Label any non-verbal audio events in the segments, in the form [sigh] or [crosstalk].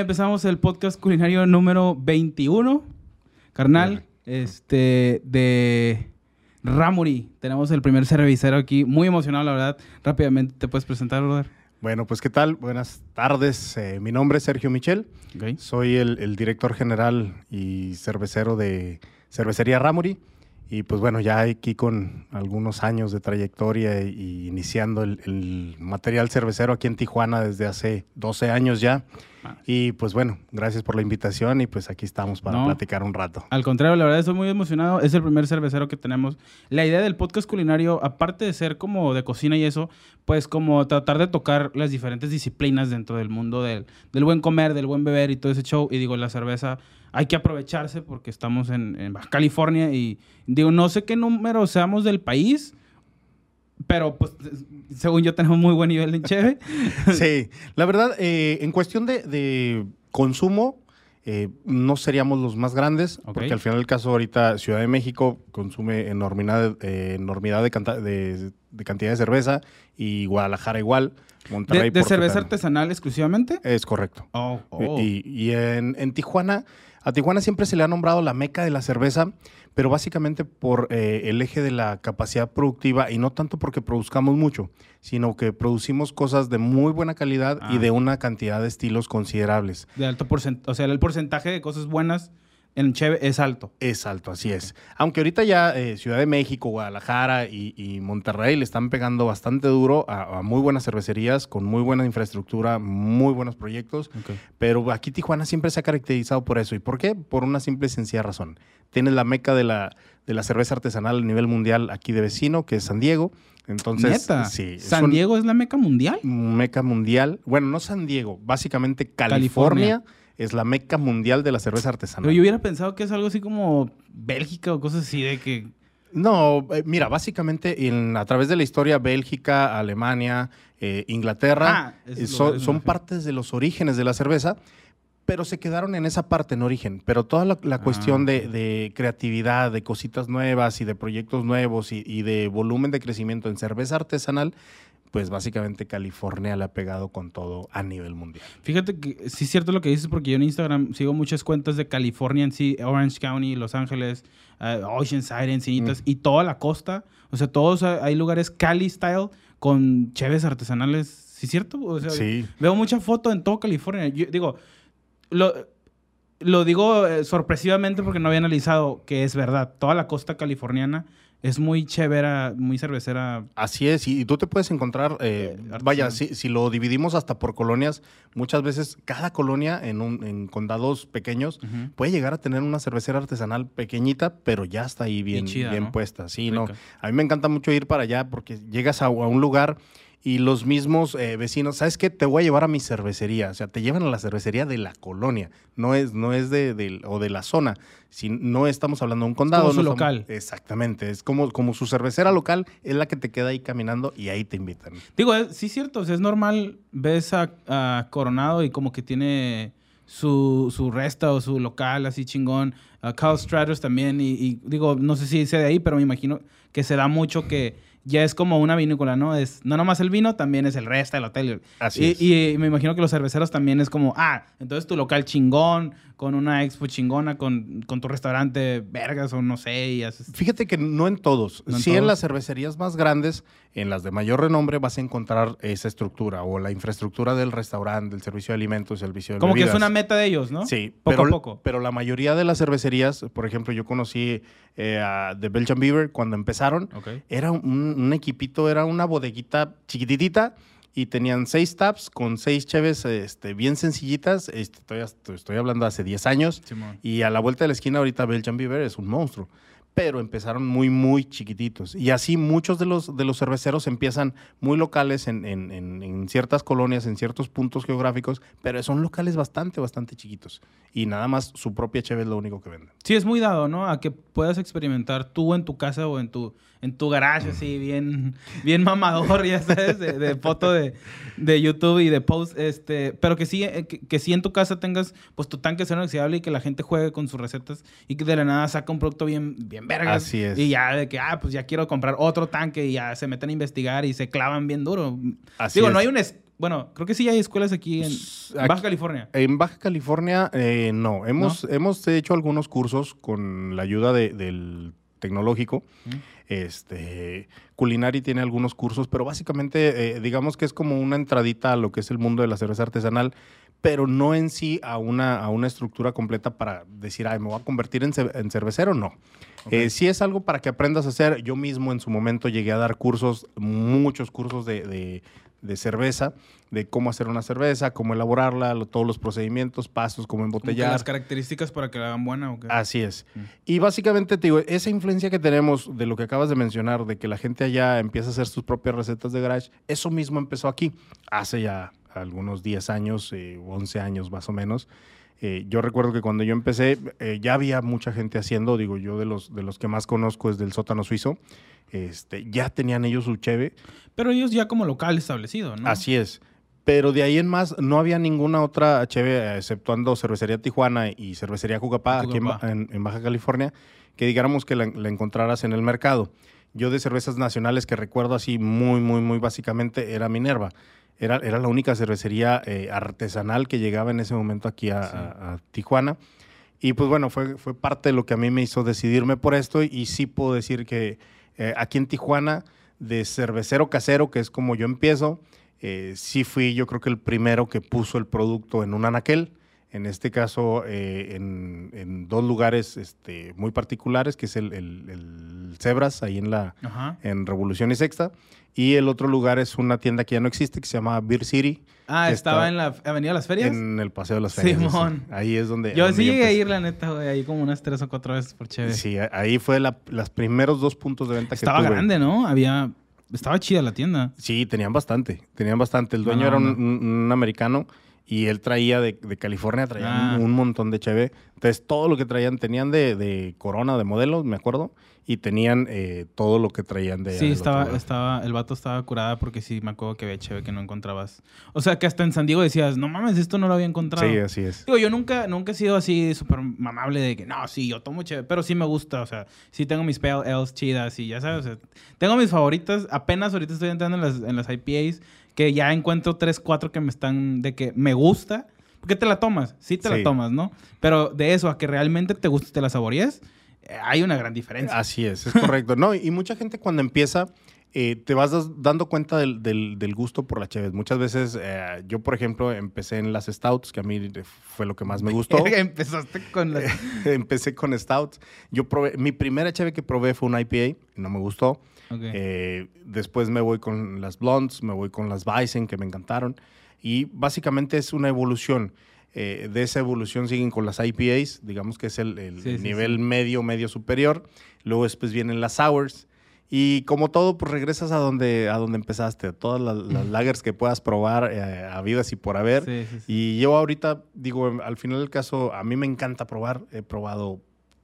Empezamos el podcast culinario número 21, carnal, este, de Ramuri. Tenemos el primer cervecero aquí, muy emocionado, la verdad. Rápidamente, ¿te puedes presentar, brother? Bueno, pues qué tal, buenas tardes. Eh, mi nombre es Sergio Michel, Ok. soy el, el director general y cervecero de Cervecería Ramuri. Y pues bueno, ya aquí con algunos años de trayectoria y, iniciando el, el material cervecero aquí en Tijuana desde hace 12 años ya. Y pues bueno, gracias por la invitación y pues aquí estamos para No. platicar un rato. Al contrario, la verdad estoy muy emocionado. Es el primer cervecero que tenemos. La idea del podcast culinario, aparte de ser como de cocina y eso, pues como tratar de tocar las diferentes disciplinas dentro del mundo del, del buen comer, del buen beber y todo ese show. Y digo, la cerveza hay que aprovecharse porque estamos en, en Baja California y digo, no sé qué número seamos del país, pero pues según yo tenemos muy buen nivel de cheve. [laughs] Sí, la verdad, eh, en cuestión de, de consumo, eh, no seríamos los más grandes, porque al final del caso ahorita Ciudad de México consume enormidad, eh, enormidad de, canta- de- de cantidad de cerveza y Guadalajara igual, ¿De, Monterrey. de cerveza artesanal exclusivamente? Es correcto. Oh, oh. Y, y en, en Tijuana, a Tijuana siempre se le ha nombrado la meca de la cerveza, pero básicamente por eh, el eje de la capacidad productiva y no tanto porque produzcamos mucho, sino que producimos cosas de muy buena calidad Ah. y de una cantidad de estilos considerables. De alto porcentaje. O sea, el porcentaje de cosas buenas en Cheve es alto. Es alto, así es. Aunque ahorita ya eh, Ciudad de México, Guadalajara y, y Monterrey le están pegando bastante duro a, a muy buenas cervecerías, con muy buena infraestructura, muy buenos proyectos. Pero aquí Tijuana siempre se ha caracterizado por eso. ¿Y por qué? Por una simple y sencilla razón. Tienes la meca de la, de la cerveza artesanal a nivel mundial aquí de vecino, que es San Diego. Entonces, Neta. sí. es ¿San Diego es la meca mundial? Meca mundial. Bueno, no San Diego, básicamente California. California, es la meca mundial de la cerveza artesanal. Pero yo hubiera pensado que es algo así como Bélgica o cosas así de que. No, eh, mira, básicamente en- a través de la historia, Bélgica, Alemania, eh, Inglaterra, Ah, eh, son, partes de los orígenes de la cerveza, pero se quedaron en esa parte, en origen. Pero toda la, la Ah, cuestión de, creatividad, de cositas nuevas y de proyectos nuevos y, y de volumen de crecimiento en cerveza artesanal, pues básicamente California le ha pegado con todo a nivel mundial. Fíjate que sí es cierto lo que dices, porque yo en Instagram sigo muchas cuentas de California en sí, Orange County, Los Ángeles, eh, Oceanside, Encinitas, Mm. y toda la costa. O sea, todos hay hay lugares Cali style con cheves artesanales. ¿Sí es cierto? O sea, Sí. Veo mucha foto en todo California. Yo digo, lo, lo digo eh, sorpresivamente porque no había analizado que es verdad. Toda la costa californiana es muy chévera, muy cervecera. Así es, y, y tú te puedes encontrar, eh, Eh, vaya, si, si lo dividimos hasta por colonias, muchas veces cada colonia en, un, en condados pequeños puede llegar a tener una cervecera artesanal pequeñita, pero ya está ahí bien, chida, bien ¿no? puesta. Sí, no. A mí me encanta mucho ir para allá porque llegas a, a un lugar y los mismos eh, vecinos, ¿sabes qué? Te voy a llevar a mi cervecería. O sea, te llevan a la cervecería de la colonia, no es, no es de, del- o de la zona. Si no estamos hablando de un condado. como su no estamos- local. Exactamente, es como, como su cervecera local, es la que te queda ahí caminando y ahí te invitan. Digo, es- sí es cierto, o sea, es normal, ves a, a Coronado y como que tiene su, su resta o su local así chingón. A Carl Stratus también, y, y digo, no sé si sea de ahí, pero me imagino que se da mucho que ya es como una vinícola, ¿no? Es no nomás el vino, también es el resta, el hotel. Así y, es. y me imagino que los cerveceros también es como, ah, entonces tu local chingón, con una expo chingona, con, con tu restaurante vergas o no sé, y haces... Fíjate que no en todos. ¿No en sí en las cervecerías más grandes, en las de mayor renombre, vas a encontrar esa estructura o la infraestructura del restaurante, del servicio de alimentos, servicio de Como que es una meta de ellos, ¿no? Sí, Poco pero, a poco. pero la mayoría de las cervecerías, por ejemplo, yo conocí eh, a The Belgian Beaver cuando empezaron, Ok. era un, un equipito, era una bodeguita chiquititita y tenían seis taps con seis cheves este, bien sencillitas. Este, estoy, estoy hablando hace 10 años. Simón. Y a la vuelta de la esquina ahorita Belgian Beaver es un monstruo. Pero empezaron muy, muy chiquititos. Y así muchos de los, de los cerveceros empiezan muy locales en, en- en- en ciertas colonias, en ciertos puntos geográficos, pero son locales bastante, bastante chiquitos. Y nada más su propia cheve es lo único que venden. Sí, es muy dado, ¿no? A que puedas experimentar tú en tu casa o en tu, en tu garage, así, bien, bien mamador, ya sabes, de, de foto de, de YouTube y de post, este, pero que sí, eh, que, que sí en tu casa tengas, pues, tu tanque cero inoxidable y que la gente juegue con sus recetas y que de la nada saca un producto bien, bien vergas. Así es. Y ya de que, ah, pues ya quiero comprar otro tanque y ya se meten a investigar y se clavan bien duro. Así Digo, es. no hay un... Bueno, creo que sí hay escuelas aquí en Pues, Baja California. En Baja California, eh, no. Hemos, hemos hecho algunos cursos con la ayuda de- del tecnológico. Mm. Este, Culinari tiene algunos cursos, pero básicamente, eh, digamos que es como una entradita a lo que es el mundo de la cerveza artesanal, pero no en sí a una, a una estructura completa para decir, ay, me voy a convertir en, ce- en cervecero, no. Ok. Eh, sí es algo para que aprendas a hacer. Yo mismo en su momento llegué a dar cursos, muchos cursos de, de- de cerveza, de cómo hacer una cerveza, cómo elaborarla, lo- todos los procedimientos, pasos, cómo Como embotellar. las características para que la hagan buena o qué. Así es. Mm. Y básicamente te digo, esa influencia que tenemos de lo que acabas de mencionar, de que la gente allá empieza a hacer sus propias recetas de garage, eso mismo empezó aquí hace ya algunos 10 años, eh, 11 años más o menos. Eh, yo recuerdo que cuando yo empecé eh, ya había mucha gente haciendo, digo yo de los, de los que más conozco es del sótano suizo, este, ya tenían ellos su cheve, Pero ellos ya como local establecido, ¿no? Así es. Pero de ahí en más no había ninguna otra HB, exceptuando Cervecería Tijuana y Cervecería Cucapá, aquí Cucapá. en- en Baja California, que digáramos que la, la encontraras en el mercado. Yo de cervezas nacionales que recuerdo así muy, muy, muy básicamente era Minerva. Era, era la única cervecería eh, artesanal que llegaba en ese momento aquí a, Sí. a- a Tijuana. Y pues bueno, fue, fue parte de lo que a mí me hizo decidirme por esto y sí puedo decir que eh, aquí en Tijuana, de cervecero casero, que es como yo empiezo, eh, sí fui yo creo que el primero que puso el producto en un anaquel. En este caso, eh, en, en dos lugares este, muy particulares, que es el, el, el Zebras, ahí en, la, Ajá. en Revolución y Sexta. Y el otro lugar es una tienda que ya no existe, que se llama Beer City, Ah, estaba en la Avenida de las Ferias. en el Paseo de las Ferias. sí. Simón. Ahí es donde... Yo donde sí llegué a ir, la neta, güey, ahí como unas tres o cuatro veces por chévere. Sí, ahí fue la, los primeros dos puntos de venta Estaba que tuve. grande, ¿no? Había... Estaba chida la tienda. Sí, tenían bastante, tenían bastante. El dueño Buena era un, onda. un- un americano y él traía de, de California, traía Ah. un, un montón de cheve. Entonces, todo lo que traían, tenían de, de Corona, de modelos, me acuerdo, y tenían eh, todo lo que traían de... Sí, estaba, estaba, el vato estaba curada porque sí me acuerdo que había chévere que no encontrabas. O sea, que hasta en San Diego decías, no mames, esto no lo había encontrado. Sí, así es. Digo, yo nunca, nunca he sido así súper mamable de que, no, sí, yo tomo chévere, pero sí me gusta, o sea, sí tengo mis pale ales chidas y ya sabes, o sea, tengo mis favoritas, apenas ahorita estoy entrando en las, en las IPAs, que ya encuentro tres, cuatro que me están, de que me gusta, porque te la tomas, sí te Sí. la tomas, ¿no? Pero de eso a que realmente te guste y te la saborees, eh, hay una gran diferencia. Así es, es correcto. no, y mucha gente cuando empieza, eh, te vas dando cuenta del, del- del gusto por la Cheves. Muchas veces, eh, yo por ejemplo, empecé en las Stouts, que a mí fue lo que más me [laughs] gustó. Empezaste con las... [laughs] empecé con Stouts. Yo probé, mi primera cheve que probé fue una IPA, no me gustó. Ok. Eh, después me voy con las Blondes, me voy con las Bison, que me encantaron. Y básicamente es una evolución. Eh, de esa evolución siguen con las IPAs, digamos que es el, el- Sí, el sí, nivel sí. medio, medio superior. Luego después vienen las Sours. Y como todo, pues regresas a donde, a donde empezaste. Todas las, las [laughs] lagers que puedas probar, eh, a vidas y por haber. Y yo ahorita, digo, al final del caso, a mí me encanta probar. He probado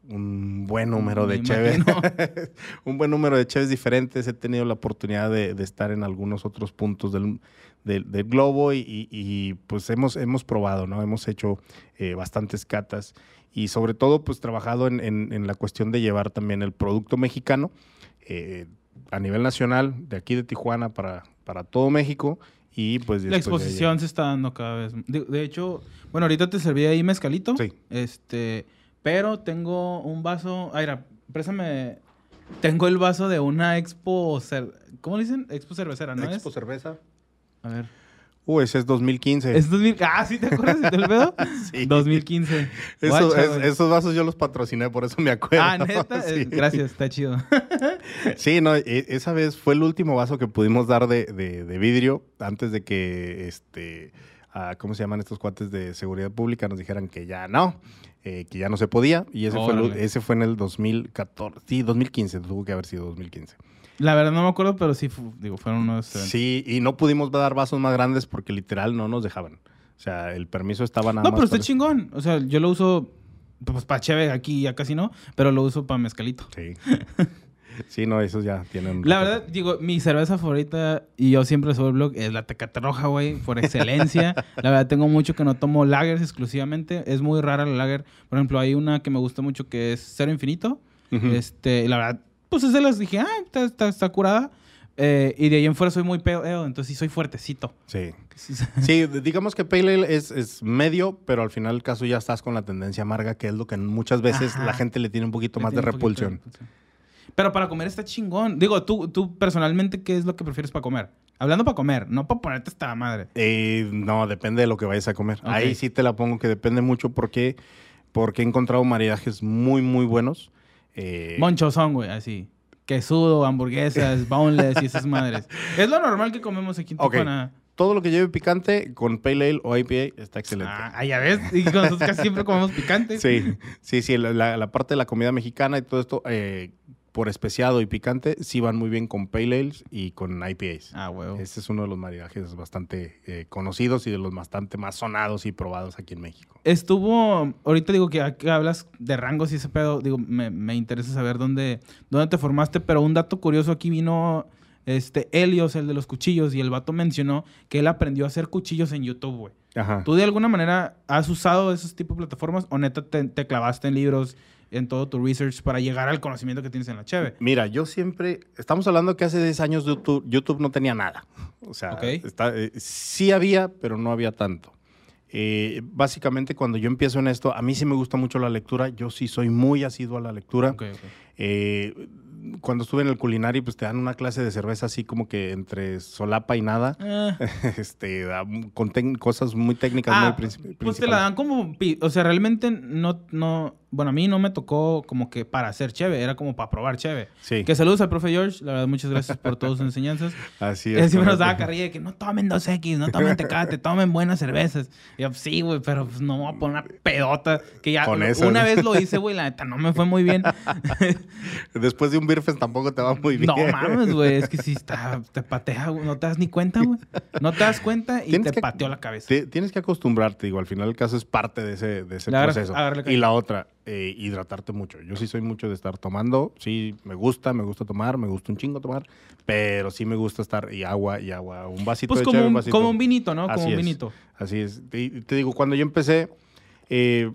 un buen número de cheves. [laughs] un buen número de cheves diferentes. He tenido la oportunidad de, de estar en algunos otros puntos del, del- del globo y, y- y, pues hemos, hemos probado, ¿no? Hemos hecho eh, bastantes catas y sobre todo pues trabajado en, en- en la cuestión de llevar también el producto mexicano eh, a nivel nacional, de aquí de Tijuana para, para todo México y pues... La exposición se está dando cada vez. De, de hecho, bueno, ahorita te serví ahí mezcalito. Sí. Este, pero tengo un vaso. Ay, mira, préstame. Tengo el vaso de una expo. cer- ¿Cómo le dicen? Expo cervecera, ¿no Expo es? Cerveza. A ver. Uh, ese es 2015. ¿Es 2000? Ah, ¿sí te acuerdas del pedo? [laughs] Sí. 2015. Eso- Guacha, es- güey. esos vasos yo los patrociné, por eso me acuerdo. Ah, neta. [laughs] Sí. Eh, Gracias, está chido. [laughs] Sí, no, e- esa vez fue el último vaso que pudimos dar de, de- de vidrio antes de que, este, ah, ¿cómo se llaman estos cuates de seguridad pública? Nos dijeran que ya no, eh, que ya no se podía. Y ese fue, ese fue en el 2014, sí, 2015, tuvo que haber sido 2015. La verdad no me acuerdo, pero sí, digo, fueron unos. Sí, y no pudimos dar vasos más grandes porque literal no nos dejaban. O sea, el permiso estaba nada No, más. pero está para- chingón. O sea, yo lo uso. Pues para chévere aquí ya casi no, pero lo uso para mezcalito. Sí. [laughs] [laughs] sí, no, esos ya tienen. La verdad, digo, mi cerveza favorita, y yo siempre subo el blog, es la Tecate Roja, güey, por [laughs] excelencia. la verdad, tengo mucho que no tomo lagers exclusivamente. Es muy rara la lager. Por ejemplo, hay una que me gusta mucho que es Cero Infinito. Ujú. Este, y la verdad, pues esas las dije, ah, está, está, está curada. Eh, y de ahí en fuera soy muy pale entonces sí soy fuertecito. Sí. Sí, [laughs] digamos que Pale Ale es, es, medio, pero al final del caso ya estás con la tendencia amarga, que es lo que muchas veces la gente le tiene un poquito más de repulsión. Pero para comer está chingón. Digo, tú, tú personalmente, ¿qué es lo que prefieres para comer? Hablando para comer, no para ponerte esta madre. Eh, no, depende de lo que vayas a comer. Ahí sí te la pongo que depende mucho porque, porque he encontrado maridajes muy, muy buenos. Eh, Monchos son, güey, así. Quesudo, hamburguesas, [laughs] boneless y esas madres. Es lo normal que comemos aquí en Tijuana. Todo lo que lleve picante con Pale Ale o IPA está excelente. Ah, ya ves. Y nosotros casi siempre comemos picante. Sí, sí, sí. La, la, parte de la comida mexicana y todo esto, eh, por especiado y picante, sí van muy bien con Pale Ales y con IPAs. Ah, huevo. Este es uno de los maridajes bastante eh, conocidos y de los bastante más sonados y probados aquí en México. Estuvo, ahorita digo que aquí hablas de rangos y ese pedo, digo, me, interesa saber dónde, dónde te formaste, pero un dato curioso aquí vino este Helios, el de los cuchillos, y el vato mencionó que él aprendió a hacer cuchillos en YouTube, güey. Ajá. ¿Tú de alguna manera has usado esos tipos de plataformas o neta te clavaste en libros en todo tu research para llegar al conocimiento que tienes en la Cheve? Mira, yo siempre, estamos hablando que hace 10 años YouTube, YouTube no tenía nada. O sea, eh, sí había, pero no había tanto. Eh, básicamente, cuando yo empiezo en esto, a mí sí me gusta mucho la lectura. Yo sí soy muy asiduo a la lectura. Eh, cuando estuve en el culinario, pues te dan una clase de cerveza así como que entre solapa y nada. Ah. [laughs] este, con cosas muy técnicas, ah, muy Pues te la dan como, o sea, realmente no, no, bueno, a mí no me tocó como que para hacer cheve, era como para probar cheve. Sí. Que saludos al profe George, la verdad, muchas gracias por todas sus [laughs] enseñanzas. Así es. Él siempre nos daba carrilla de que no tomen 2X, no tomen Tecate, [laughs] tomen buenas cervezas. Y yo, sí, güey, pero pues no voy a poner una pedota. Que ya una vez lo hice, güey, la neta no me fue muy bien. [laughs] Después de un Birfes tampoco te va muy bien. No mames, güey, es que si está, te patea, güey, no te das ni cuenta, güey. No te das cuenta y te pateó la cabeza. tienes que acostumbrarte, digo, al final el caso es parte de ese, de ese proceso. y la otra, eh, hidratarte mucho. Yo sí soy mucho de estar tomando, sí, me gusta, me gusta tomar, me gusta un chingo tomar, pero sí me gusta estar y agua y agua, un vasito pues de como, un, vasito. como un vinito, ¿no? como un vinito. Así es. Te, te, digo, cuando yo empecé, eh,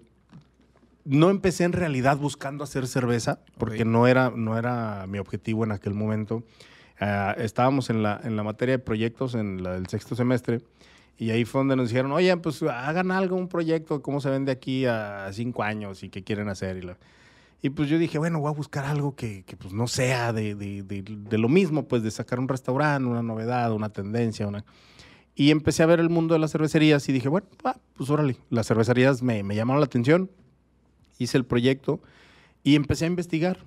no empecé en realidad buscando hacer cerveza, porque no, era, no era mi objetivo en aquel momento. Ah, estábamos en la, en la materia de proyectos en la del sexto semestre y ahí fue donde nos dijeron, oye, pues hagan algo, un proyecto, cómo se ven de aquí a cinco años y qué quieren hacer. Y, pues yo dije, bueno, voy a buscar algo que, que pues no sea de, de, de, lo mismo, pues de sacar un restaurante, una novedad, una tendencia. Una... Y empecé a ver el mundo de las cervecerías y dije, bueno, pues órale, las cervecerías me, me llamaron la atención, hice el proyecto y empecé a investigar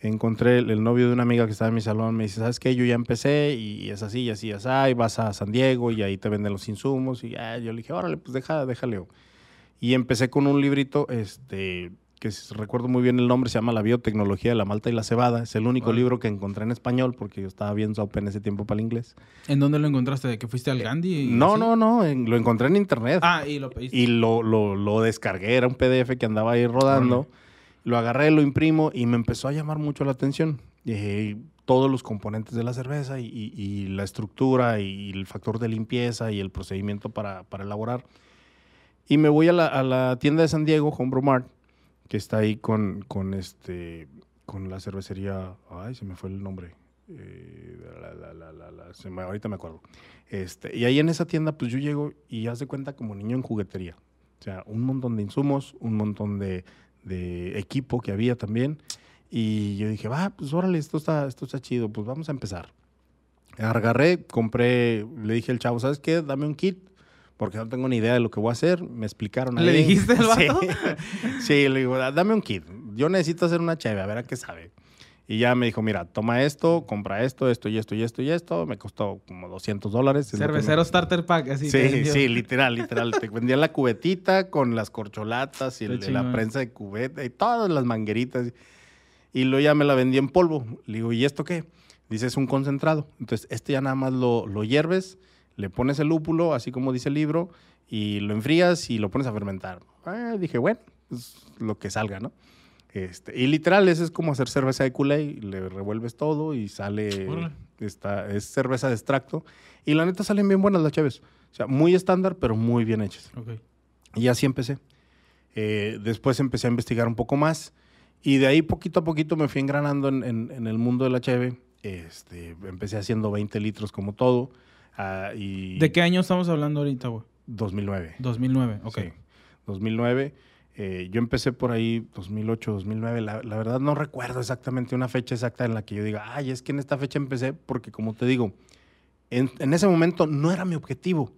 encontré el, novio de una amiga que estaba en mi salón, me dice, ¿sabes qué? Yo ya empecé y es así, y así, y así, y vas a San Diego y ahí te venden los insumos. Y yo le dije, órale, pues deja, déjale. Y empecé con un librito, este, que recuerdo muy bien el nombre, se llama La biotecnología de la malta y la cebada. Es el único libro que encontré en español porque yo estaba bien sope en ese tiempo para el inglés. ¿En dónde lo encontraste? ¿De que fuiste al Gandhi? no, no, no, lo encontré en internet. Ah, y lo pediste. Y lo, lo, descargué, era un PDF que andaba ahí rodando. Lo agarré, lo imprimo y me empezó a llamar mucho la atención. todos los componentes de la cerveza y, la estructura y el factor de limpieza y el procedimiento para, elaborar. Y me voy a la, tienda de San Diego, Homebrew Mart, que está ahí con, con, este, con la cervecería. Ay, se me fue el nombre. Eh, ahorita me acuerdo. Este, y ahí en esa tienda, pues yo llego y haz de cuenta como niño en juguetería. O sea, un montón de insumos, un montón de, de equipo que había también. Y yo dije, va, pues órale, esto está, esto está chido, pues vamos a empezar. Agarré, compré, le dije al chavo, ¿sabes qué? Dame un kit, porque no tengo ni idea de lo que voy a hacer. Me explicaron. ¿Le dijiste al [laughs] vato? [laughs] Sí. le digo, dame un kit. Yo necesito hacer una cheve, a ver a qué sabe. Y ya me dijo, mira, toma esto, compra esto, esto y esto y esto y esto. Me costó como 200 dólares. Cervecero starter pack, así. Sí, sí, literal, literal. te vendían la cubetita con las corcholatas y la prensa de cubeta y todas las mangueritas. Y luego ya me la vendí en polvo. Le digo, ¿y esto qué? Dice, es un concentrado. Entonces, este ya nada más lo, lo hierves, le pones el lúpulo, así como dice el libro, y lo enfrías y lo pones a fermentar. Ah, dije, bueno, pues lo que salga, ¿no? Este, y literal, ese es como hacer cerveza de kool le revuelves todo y sale, esta, es cerveza de extracto. Y la neta salen bien buenas las chaves. O sea, muy estándar, pero muy bien hechas. Y así empecé. Eh, después empecé a investigar un poco más. Y de ahí poquito a poquito me fui engranando en, el mundo de la cheve. Este, empecé haciendo 20 litros como todo. ah, y ¿De qué año estamos hablando ahorita, güey? 2009. 2009, ok. Sí, 2009. Eh, yo empecé por ahí 2008, 2009. La, la verdad no recuerdo exactamente una fecha exacta en la que yo diga, ay, es que en esta fecha empecé porque como te digo, en, en ese momento no era mi objetivo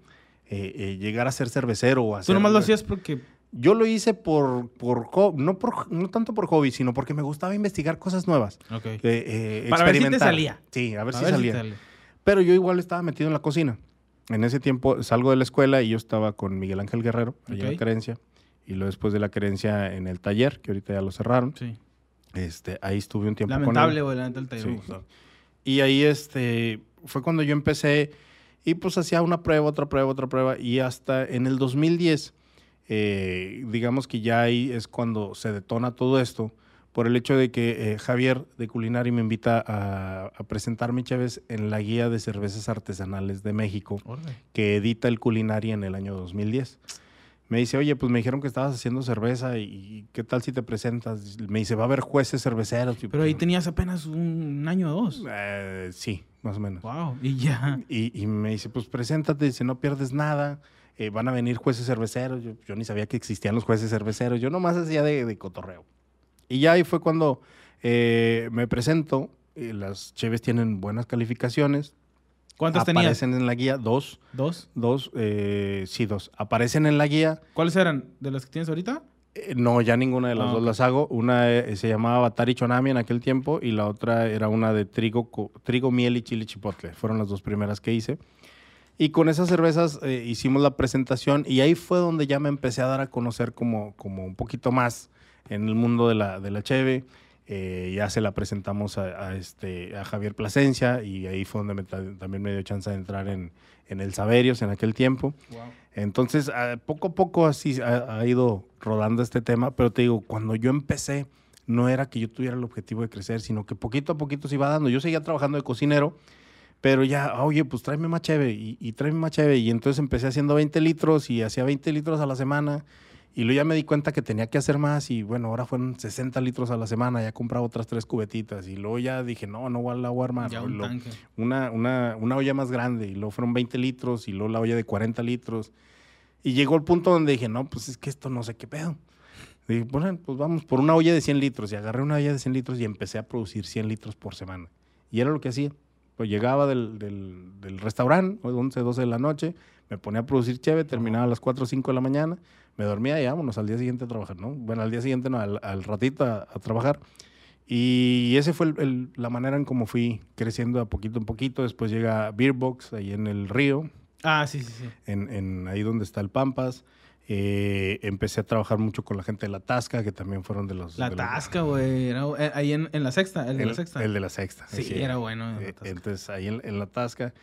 eh, eh, llegar a ser cervecero o Tú hacer... nomás lo hacías porque... Yo lo hice por, por no, por, no tanto por hobby, sino porque me gustaba investigar cosas nuevas. Ok. eh, Para ver si te salía. Sí, a ver A si ver si salía. Pero yo igual estaba metido en la cocina. En ese tiempo salgo de la escuela y yo estaba con Miguel Ángel Guerrero, allá en Ok. Y luego después de la querencia en el taller, que ahorita ya lo cerraron. Sí. Este, ahí estuve un tiempo Lamentable, con güey, la neta el taller Sí, él. Y ahí este, fue cuando yo empecé y pues hacía una prueba, otra prueba, otra prueba. Y hasta en el 2010, eh, digamos que ya ahí es cuando se detona todo esto por el hecho de que eh, Javier de Culinari me invita a, a presentarme, Chévez, en la guía de cervezas artesanales de México Órale. que edita el Culinari en el año 2010. Me dice, oye, pues me dijeron que estabas haciendo cerveza y, ¿qué tal si te presentas? Me dice, va a haber jueces cerveceros. Pero ahí pues, tenías apenas un año o dos. eh, sí, más o menos. Wow. Y ya. Y, y me dice, pues preséntate, dice, no pierdes nada. eh, van a venir jueces cerveceros. Yo, yo ni sabía que existían los jueces cerveceros. Yo nomás hacía de, de cotorreo. Y ya ahí fue cuando eh, me presento. eh, las cheves tienen buenas calificaciones. ¿Cuántas tenías? Aparecen en la guía, dos. ¿Dos? Dos, eh, sí, dos. Aparecen en la guía. ¿Cuáles eran? ¿De las que tienes ahorita? Eh, no, ya ninguna de las Ah, dos ok. las hago. Una eh, se llamaba Batari Chonami en aquel tiempo y la otra era una de trigo, trigo miel y chile chipotle. Fueron las dos primeras que hice. Y con esas cervezas eh, hicimos la presentación y ahí fue donde ya me empecé a dar a conocer como, como un poquito más en el mundo de la, de la cheve. Eh, ya se la presentamos a, a este, a Javier Plasencia y ahí fue donde me también me dio chance de entrar en, en el Saberios en aquel tiempo. Wow. Entonces, ah, poco a poco así ha, ha ido rodando este tema, pero te digo, cuando yo empecé, no era que yo tuviera el objetivo de crecer, sino que poquito a poquito se iba dando. Yo seguía trabajando de cocinero, pero ya, oye, pues tráeme más cheve y, y tráeme más cheve. Y entonces empecé haciendo 20 litros y hacía 20 litros a la semana. Y luego ya me di cuenta que tenía que hacer más y bueno, ahora fueron 60 litros a la semana, ya compraba otras tres cubetitas y luego ya dije, no, no voy a agua armar. Ya un Lo- tanque. una, una, una olla más grande y luego fueron 20 litros y luego la olla de 40 litros. Y llegó el punto donde dije, no, pues es que esto no sé qué pedo. Dije, bueno, pues vamos por una olla de 100 litros y agarré una olla de 100 litros y empecé a producir 100 litros por semana. Y era lo que hacía. Pues llegaba del, del, del restaurante, 11, 12 de la noche, me ponía a producir cheve, terminaba a las 4 o 5 de la mañana, me dormía y vámonos al día siguiente a trabajar, ¿no? Bueno, al día siguiente no, al, al ratito a, a trabajar. Y ese fue el- el- la manera en cómo fui creciendo a poquito en poquito. Después llega Beerbox, ahí en el río, Ah, sí, sí, sí. en, en ahí donde está el Pampas. Eh, empecé a trabajar mucho con la gente de La Tasca, que también fueron de los... La de Tasca, güey. eh, Ahí en, en la sexta, el de el, la sexta. el de la Sexta. Sí, era bueno. La Eh, entonces, ahí en, en La Tasca.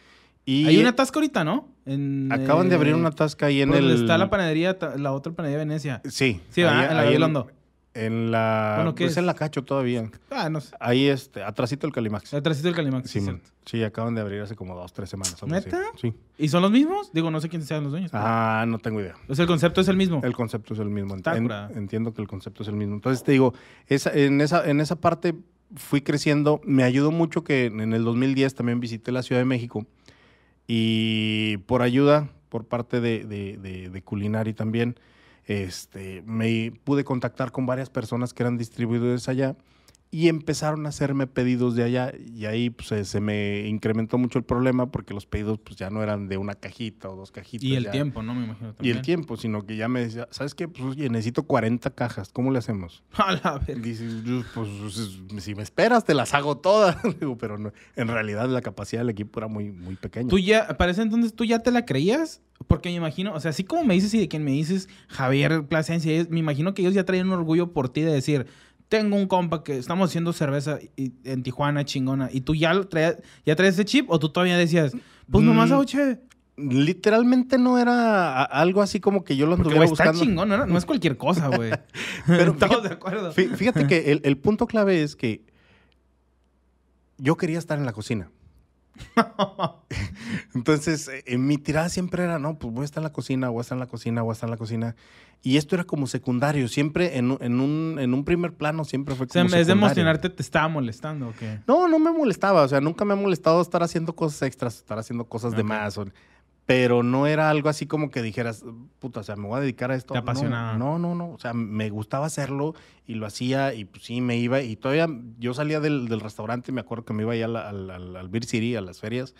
Y Hay una tasca ahorita, ¿no? En, acaban de abrir una Tasca ahí en el... está la panadería, la otra panadería de Venecia. Sí. Sí, ¿verdad? En la Gabilondo. En la... Bueno, ¿qué pues es? en la Cacho todavía. Ah, no sé. Ahí, este, atrásito el Calimax. Atrásito del Calimax. Sí, sí, man. cierto. sí, acaban de abrir hace como dos, tres semanas. algo así. ¿Neta? Sí. ¿Y son los mismos? Digo, no sé quiénes sean los dueños. pero- Ah, no tengo idea. O sea, el concepto es el mismo. El concepto es el mismo. Está En- curada. entiendo que el concepto es el mismo. Entonces te digo, esa, en, esa, en esa parte fui creciendo. Me ayudó mucho que en el 2010 también visité la Ciudad de México y por ayuda por parte de, de, de- de Culinari también, este, me pude contactar con varias personas que eran distribuidores allá y empezaron a hacerme pedidos de allá y ahí pues, se, me incrementó mucho el problema porque los pedidos pues ya no eran de una cajita o dos cajitas. y el ya- tiempo, ¿no? Me imagino y también. el tiempo, sino que ya me decía, ¿sabes qué? Pues oye, necesito 40 cajas, ¿cómo le hacemos? [laughs] A la verga. Dice, "Yo, pues si me esperas, te las hago todas. [laughs] Digo, pero no, en realidad la capacidad del equipo era muy, muy pequeña. Tú ya, para ese entonces, ¿tú ya te la creías? Porque me imagino, o sea, así como me dices y de quien me dices Javier Plasencia, me imagino que ellos ya traían un orgullo por ti de decir, tengo un compa que estamos haciendo cerveza y- en Tijuana, chingona, y tú ya traías, ya traes ese chip o tú todavía decías, pues nomás Mm, hago chévere. Literalmente no era algo así como que yo lo anduviera güey, está buscando. chingón, no, no es cualquier cosa, güey. [laughs] [laughs] Pero Estamos fíjate- de acuerdo. Fí- Fíjate que el, el punto clave es que yo quería estar en la cocina. [laughs] Entonces, en eh, mi tirada siempre era, no, pues voy a estar en la cocina, voy a estar en la cocina, voy a estar en la cocina. Y esto era como secundario, siempre en, un, en un primer plano, siempre fue como. O sea, en vez de emocionarte, te estaba molestando, ¿o qué? No, no me molestaba, o sea, nunca me ha molestado estar haciendo cosas extras, estar haciendo cosas de más. Pero no era algo así como que dijeras, puta, o sea, me voy a dedicar a esto. Te apasionaba. No, no, no, o sea, me gustaba hacerlo y lo hacía y pues sí, me iba. Y todavía yo salía del, del restaurante, me acuerdo que me iba allá al, al, al Beer City, a las ferias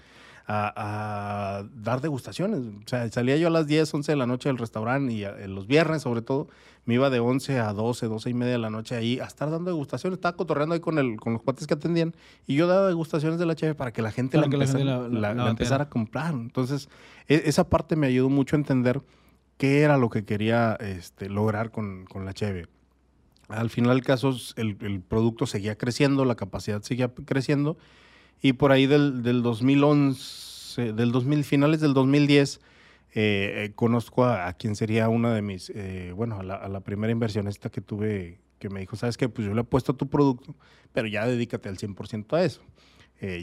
a, dar degustaciones. O sea, salía yo a las 10, 11 de la noche del restaurante y los viernes sobre todo, me iba de 11 a 12, 12 y media de la noche ahí a estar dando degustaciones. Estaba cotorreando ahí con, el, con los cuates que atendían y yo daba degustaciones de la cheve para que la gente, la, empezara, a comprar. Entonces, e, esa parte me ayudó mucho a entender qué era lo que quería este, lograr con, con la cheve. Al final del caso, el, el producto seguía creciendo, la capacidad seguía creciendo y por ahí del, del 2011, del 2000, finales del 2010, eh, eh, conozco a, quien sería una de mis, eh, bueno, a la, a la, primera inversionista que tuve, que me dijo, ¿sabes qué? Pues yo le he puesto tu producto, pero ya dedícate al 100% a eso.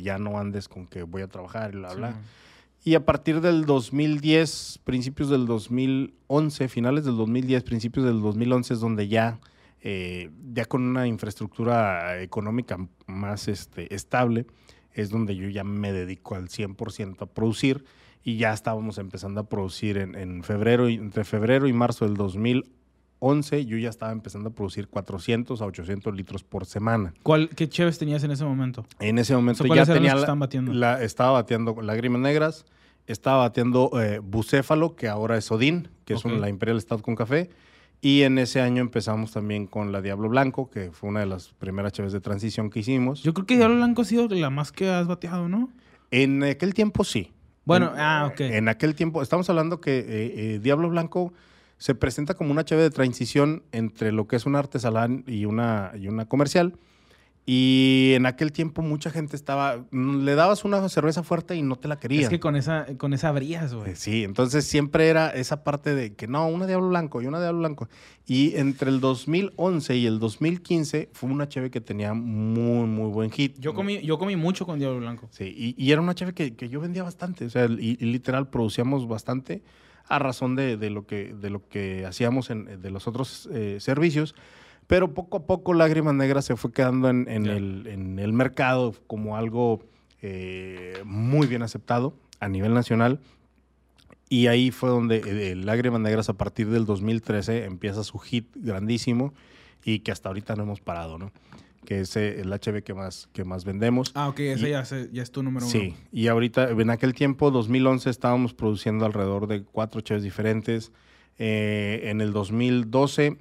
ya no andes con que voy a trabajar y bla, bla. Y a partir del 2010, principios del 2011, finales del 2010, principios del 2011 es donde ya, ya con una infraestructura económica más este, estable, es donde yo ya me dedico al 100% a producir y ya estábamos empezando a producir en, febrero, entre febrero y marzo del 2011, yo ya estaba empezando a producir 400 a 800 litros por semana. ¿Cuál, ¿Qué cheves tenías en ese momento? En ese momento ya tenía la, la, estaba bateando lágrimas negras, estaba bateando eh, bucéfalo, que ahora es Odín, que es la Imperial Stout con café, y en ese año empezamos también con la Diablo Blanco, que fue una de las primeras chaves de transición que hicimos. Yo creo que Diablo Blanco ha sido la más que has bateado, ¿no? En aquel tiempo sí. Bueno, ah, ok. En aquel tiempo, estamos hablando que eh, eh, Diablo Blanco se presenta como una chave de transición entre lo que es una artesanal y una, y una comercial. Y en aquel tiempo mucha gente estaba, mm, le dabas una cerveza fuerte y no te la querían. Es que con esa, con esa abrías, güey. Sí, entonces siempre era esa parte de que no, una Diablo Blanco y una Diablo Blanco. Y entre el 2011 y el 2015 fue una cheve que tenía muy, muy buen hit. Yo comí, yo comí mucho con Diablo Blanco. Sí, y, era una cheve que, yo vendía bastante, o sea, y, literal producíamos bastante a razón de, lo, que, de lo que hacíamos en, de los otros eh, servicios. Pero poco a poco Lágrimas Negras se fue quedando en, el, mercado como algo eh, muy bien aceptado a nivel nacional. Y ahí fue donde eh, Lágrimas Negras a partir del 2013 empieza su hit grandísimo y que hasta ahorita no hemos parado, ¿no? Que es eh, el HB que más, que más vendemos. Ah, ok, ese ya, es tu número uno. Sí, y ahorita, en aquel tiempo, 2011, estábamos produciendo alrededor de cuatro HBs diferentes. en el 2012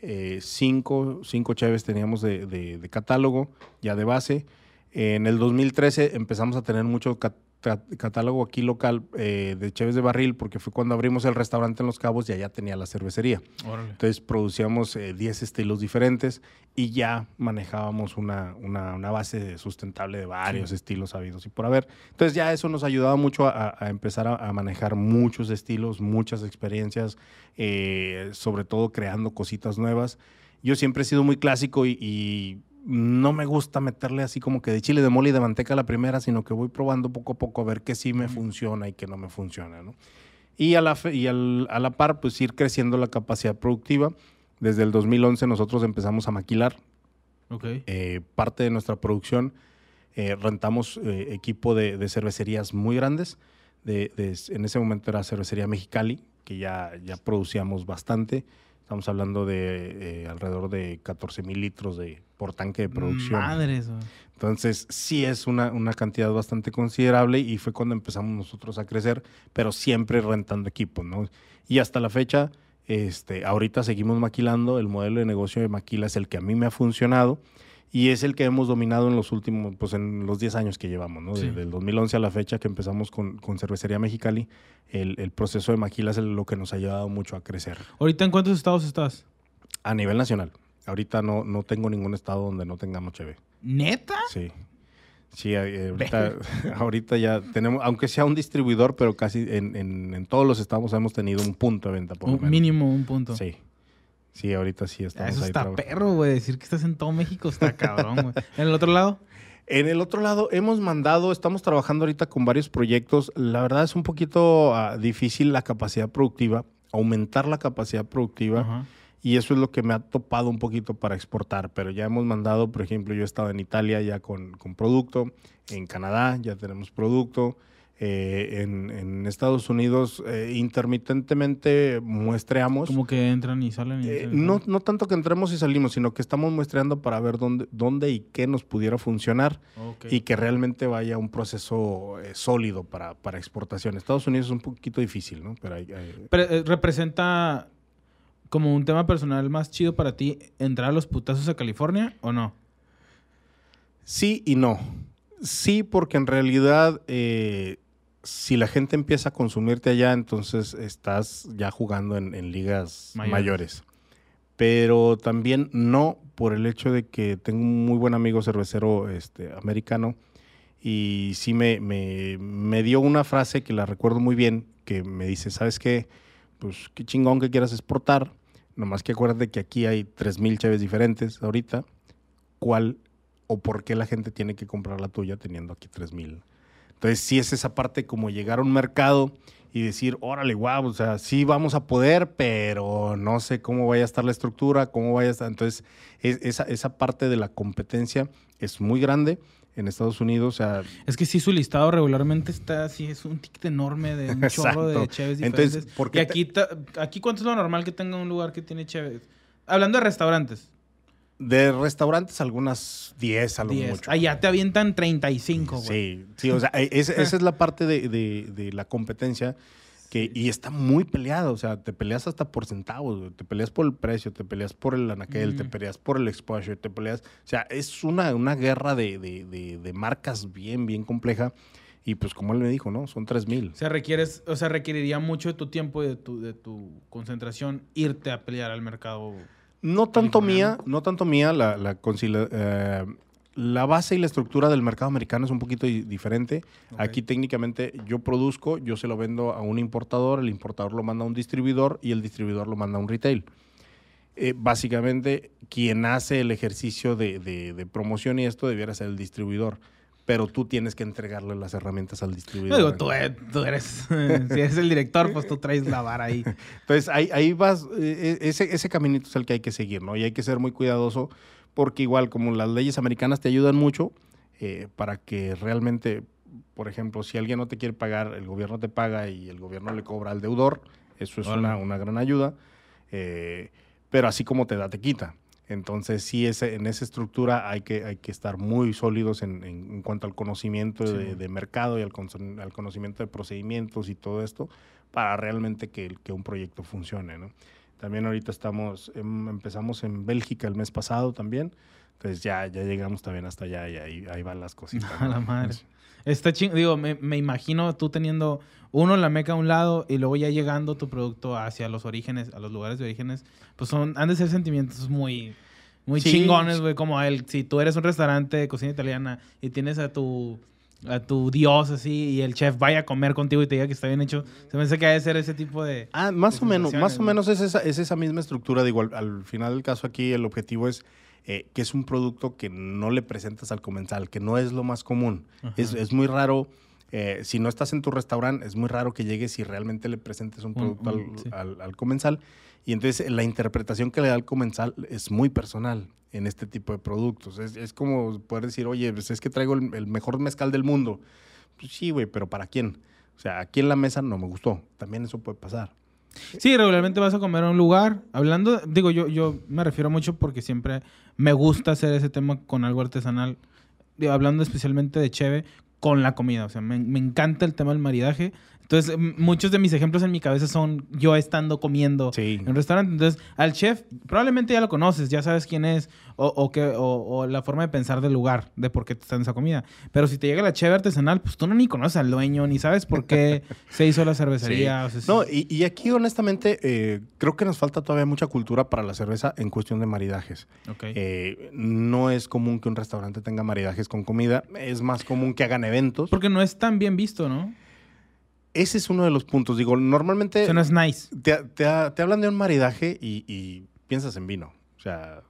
eh, cinco, cinco chaves teníamos de, catálogo, ya de base. En el 2013 empezamos a tener mucho catálogo aquí local eh, de cheves de barril, porque fue cuando abrimos el restaurante en Los Cabos y allá tenía la cervecería. Entonces producíamos 10 eh, estilos diferentes y ya manejábamos una, una, base sustentable de varios estilos habidos y por haber. Entonces ya eso nos ayudaba mucho a, empezar a, manejar muchos estilos, muchas experiencias, eh, sobre todo creando cositas nuevas. Yo siempre he sido muy clásico y no me gusta meterle así como que de chile de mole y de manteca a la primera, sino que voy probando poco a poco a ver qué sí me funciona y qué no me funciona, ¿no? Y a la, y a la par, pues ir creciendo la capacidad productiva. Desde el 2011 nosotros empezamos a maquilar. Okay. Eh, parte de nuestra producción eh, rentamos eh, equipo de, cervecerías muy grandes. De, en ese momento era Cervecería Mexicali, que ya, ya producíamos bastante. Estamos hablando de alrededor de 14 mil litros de, por tanque de producción. Madres. Entonces, sí es una, una, cantidad bastante considerable y fue cuando empezamos nosotros a crecer, pero siempre rentando equipos, ¿no? Y hasta la fecha, este, ahorita seguimos maquilando, el modelo de negocio de maquila es el que a mí me ha funcionado y es el que hemos dominado en los últimos, pues en los 10 años que llevamos, ¿no? Desde el 2011 a la fecha que empezamos con, con Cervecería Mexicali, el, el, proceso de maquila es lo que nos ha ayudado mucho a crecer. ¿Ahorita en cuántos estados estás? A nivel nacional. Ahorita no, no tengo ningún estado donde no tengamos cheve. ¿Neta? Sí. Sí, eh, ahorita, [laughs] ahorita ya tenemos, aunque sea un distribuidor, pero casi en, en, todos los estados hemos tenido un punto de venta, por un Mínimo un punto. Sí. Sí, ahorita sí estamos Eso está perro, güey. Decir que estás en todo México está cabrón, güey. ¿En el otro lado? En el otro lado, hemos mandado, estamos trabajando ahorita con varios proyectos. La verdad es un poquito ah, difícil la capacidad productiva, aumentar la capacidad productiva. Y eso es lo que me ha topado un poquito para exportar. Pero ya hemos mandado, por ejemplo, yo he estado en Italia ya con, con producto, en Canadá ya tenemos producto. Eh, en, Estados Unidos eh, intermitentemente muestreamos. Como que entran y salen. Eh, no, no tanto que entremos y salimos, sino que estamos muestreando para ver dónde, dónde y qué nos pudiera funcionar y que realmente vaya un proceso sólido para, para exportación. Estados Unidos es un poquito difícil, ¿no? Pero, ¿Representa como un tema personal más chido para ti entrar a los putazos a California o no? Sí y no. Sí, porque en realidad si la gente empieza a consumirte allá, entonces estás ya jugando en, ligas mayores. Pero también no por el hecho de que tengo un muy buen amigo cervecero este, americano y sí me, me, dio una frase que la recuerdo muy bien, que me dice, ¿sabes qué? Pues qué chingón que quieras exportar, nomás que acuérdate que aquí hay 3.000 chaves diferentes ahorita, ¿cuál o por qué la gente tiene que comprar la tuya teniendo aquí 3.000? Entonces, sí es esa parte como llegar a un mercado y decir, órale, guau, o sea, sí vamos a poder, pero no sé cómo vaya a estar la estructura, cómo vaya a estar. Entonces, esa, esa parte de la competencia es muy grande en Estados Unidos. O sea, es que sí, su listado regularmente está así, es un ticket enorme de un [laughs] chorro de cheves diferentes. Entonces, ¿por qué y aquí, aquí, ¿cuánto es lo normal que tenga un lugar que tiene cheves? Hablando de restaurantes. De restaurantes, algunas 10 a lo mucho. Allá te avientan 35, güey. Sí, sí, o sea, e, [laughs] esa es la parte de, la competencia que, y está muy peleada, o sea, te peleas hasta por centavos, te peleas por el precio, te peleas por el anaquel, te peleas por el exposure, te peleas, o sea, es una, una guerra de, marcas bien, bien compleja. Y pues como él me dijo, ¿no? Son 3000. O sea, requieres, o sea, requeriría mucho de tu tiempo y de tu, de tu concentración irte a pelear al mercado no tanto mía, no tanto mía, la, la, eh, la, base y la estructura del mercado americano es un poquito diferente. Aquí técnicamente yo produzco, yo se lo vendo a un importador, el importador lo manda a un distribuidor y el distribuidor lo manda a un retail. Eh, básicamente, quien hace el ejercicio de, de promoción y esto debiera ser el distribuidor pero tú tienes que entregarle las herramientas al distribuidor. Digo, eh, tú, eres, si eres el director, pues tú traes la vara ahí. Entonces, ahí, ahí vas, eh, eh, ese, ese caminito es el que hay que seguir, ¿no? Y hay que ser muy cuidadoso porque igual como las leyes americanas te ayudan mucho para que realmente, por ejemplo, si alguien no te quiere pagar, el gobierno te paga y el gobierno le cobra al deudor, eso es una, una, gran ayuda, pero así como te da, te quita. Entonces, sí, ese, en esa estructura hay que, hay que estar muy sólidos en, en, cuanto al conocimiento de, mercado y al, al, conocimiento de procedimientos y todo esto para realmente que, que un proyecto funcione. ¿no? También ahorita estamos, em, empezamos en Bélgica el mes pasado también. Entonces ya, ya llegamos también hasta allá y ahí, ahí van las cositas. [laughs] A la madre. Está ching digo, me, me, imagino tú teniendo uno la meca a un lado y luego ya llegando tu producto hacia los orígenes, a los lugares de orígenes, pues son, han de ser sentimientos muy, muy chingones, güey, como el, si tú eres un restaurante de cocina italiana y tienes a tu a tu dios así y el chef vaya a comer contigo y te diga que está bien hecho. Se me hace que debe ser ese tipo de... Ah, más o menos, más o menos es esa, es esa misma estructura. Digo, al, al final del caso aquí el objetivo es eh, que es un producto que no le presentas al comensal, que no es lo más común. Es, es, muy raro, eh, si no estás en tu restaurante, es muy raro que llegues y realmente le presentes un producto al, al, comensal. Y entonces la interpretación que le da al comensal es muy personal en este tipo de productos. Es, es como poder decir, oye, pues es que traigo el, el mejor mezcal del mundo. Pues sí, güey, pero ¿para quién? O sea, aquí en la mesa no me gustó. También eso puede pasar. Sí, regularmente vas a comer a un lugar. Hablando, digo, yo, yo me refiero mucho porque siempre me gusta hacer ese tema con algo artesanal. Digo, hablando especialmente de cheve, con la comida. O sea, me, me, encanta el tema del maridaje. Entonces, muchos de mis ejemplos en mi cabeza son yo estando comiendo en un restaurante. Entonces, al chef probablemente ya lo conoces, ya sabes quién es o, o, que, o, la forma de pensar del lugar, de por qué te están esa comida. Pero si te llega la cheve artesanal, pues tú no ni conoces al dueño, ni sabes por qué [laughs] se hizo la cervecería. no, y, y, aquí honestamente eh, creo que nos falta todavía mucha cultura para la cerveza en cuestión de maridajes. Eh, no es común que un restaurante tenga maridajes con comida, es más común que hagan eventos. Porque no es tan bien visto, ¿no? Ese es uno de los puntos. Digo, normalmente. Eso nice. Te, te, hablan de un maridaje y, piensas en vino. O sea,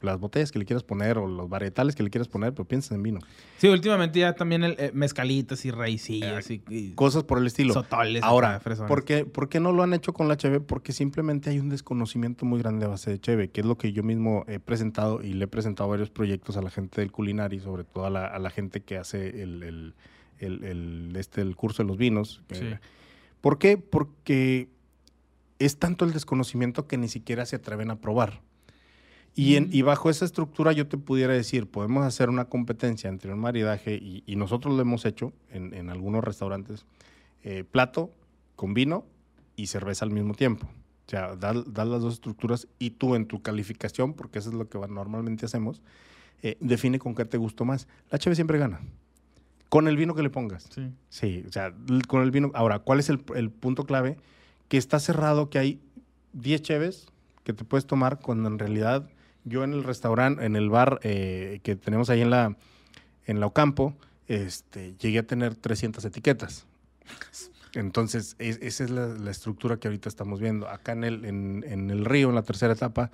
las botellas que le quieras poner o los varietales que le quieras poner, pero piensas en vino. Sí, últimamente ya también el, eh, mezcalitas y raicillas y, y, Cosas por el estilo. sotoles. Ahora. ¿por qué, por qué no lo han hecho con la cheve? Porque simplemente hay un desconocimiento muy grande a base de cheve, que es lo que yo mismo he presentado y le he presentado varios proyectos a la gente del culinario, sobre todo a la, a la gente que hace el, el- el- el- este, el curso de los vinos. Sí. ¿Por qué? Porque es tanto el desconocimiento que ni siquiera se atreven a probar. Y, en- Mm. y bajo esa estructura yo te pudiera decir, podemos hacer una competencia entre un maridaje y, y nosotros lo hemos hecho en, en algunos restaurantes, eh, plato con vino y cerveza al mismo tiempo. O sea, dar las dos estructuras y tú en tu calificación, porque eso es lo que normalmente hacemos, eh, define con qué te gustó más. La cheve siempre gana. Con el vino que le pongas. Sí. Sí, o sea, con el vino. Ahora, ¿cuál es el, el punto clave? Que está cerrado, que hay 10 cheves que te puedes tomar cuando en realidad yo en el restaurante, en el bar eh, que tenemos ahí en la, en la Ocampo, este, llegué a tener 300 etiquetas. Entonces, es- esa es la, la estructura que ahorita estamos viendo. Acá en el, en, en el río, en la tercera etapa,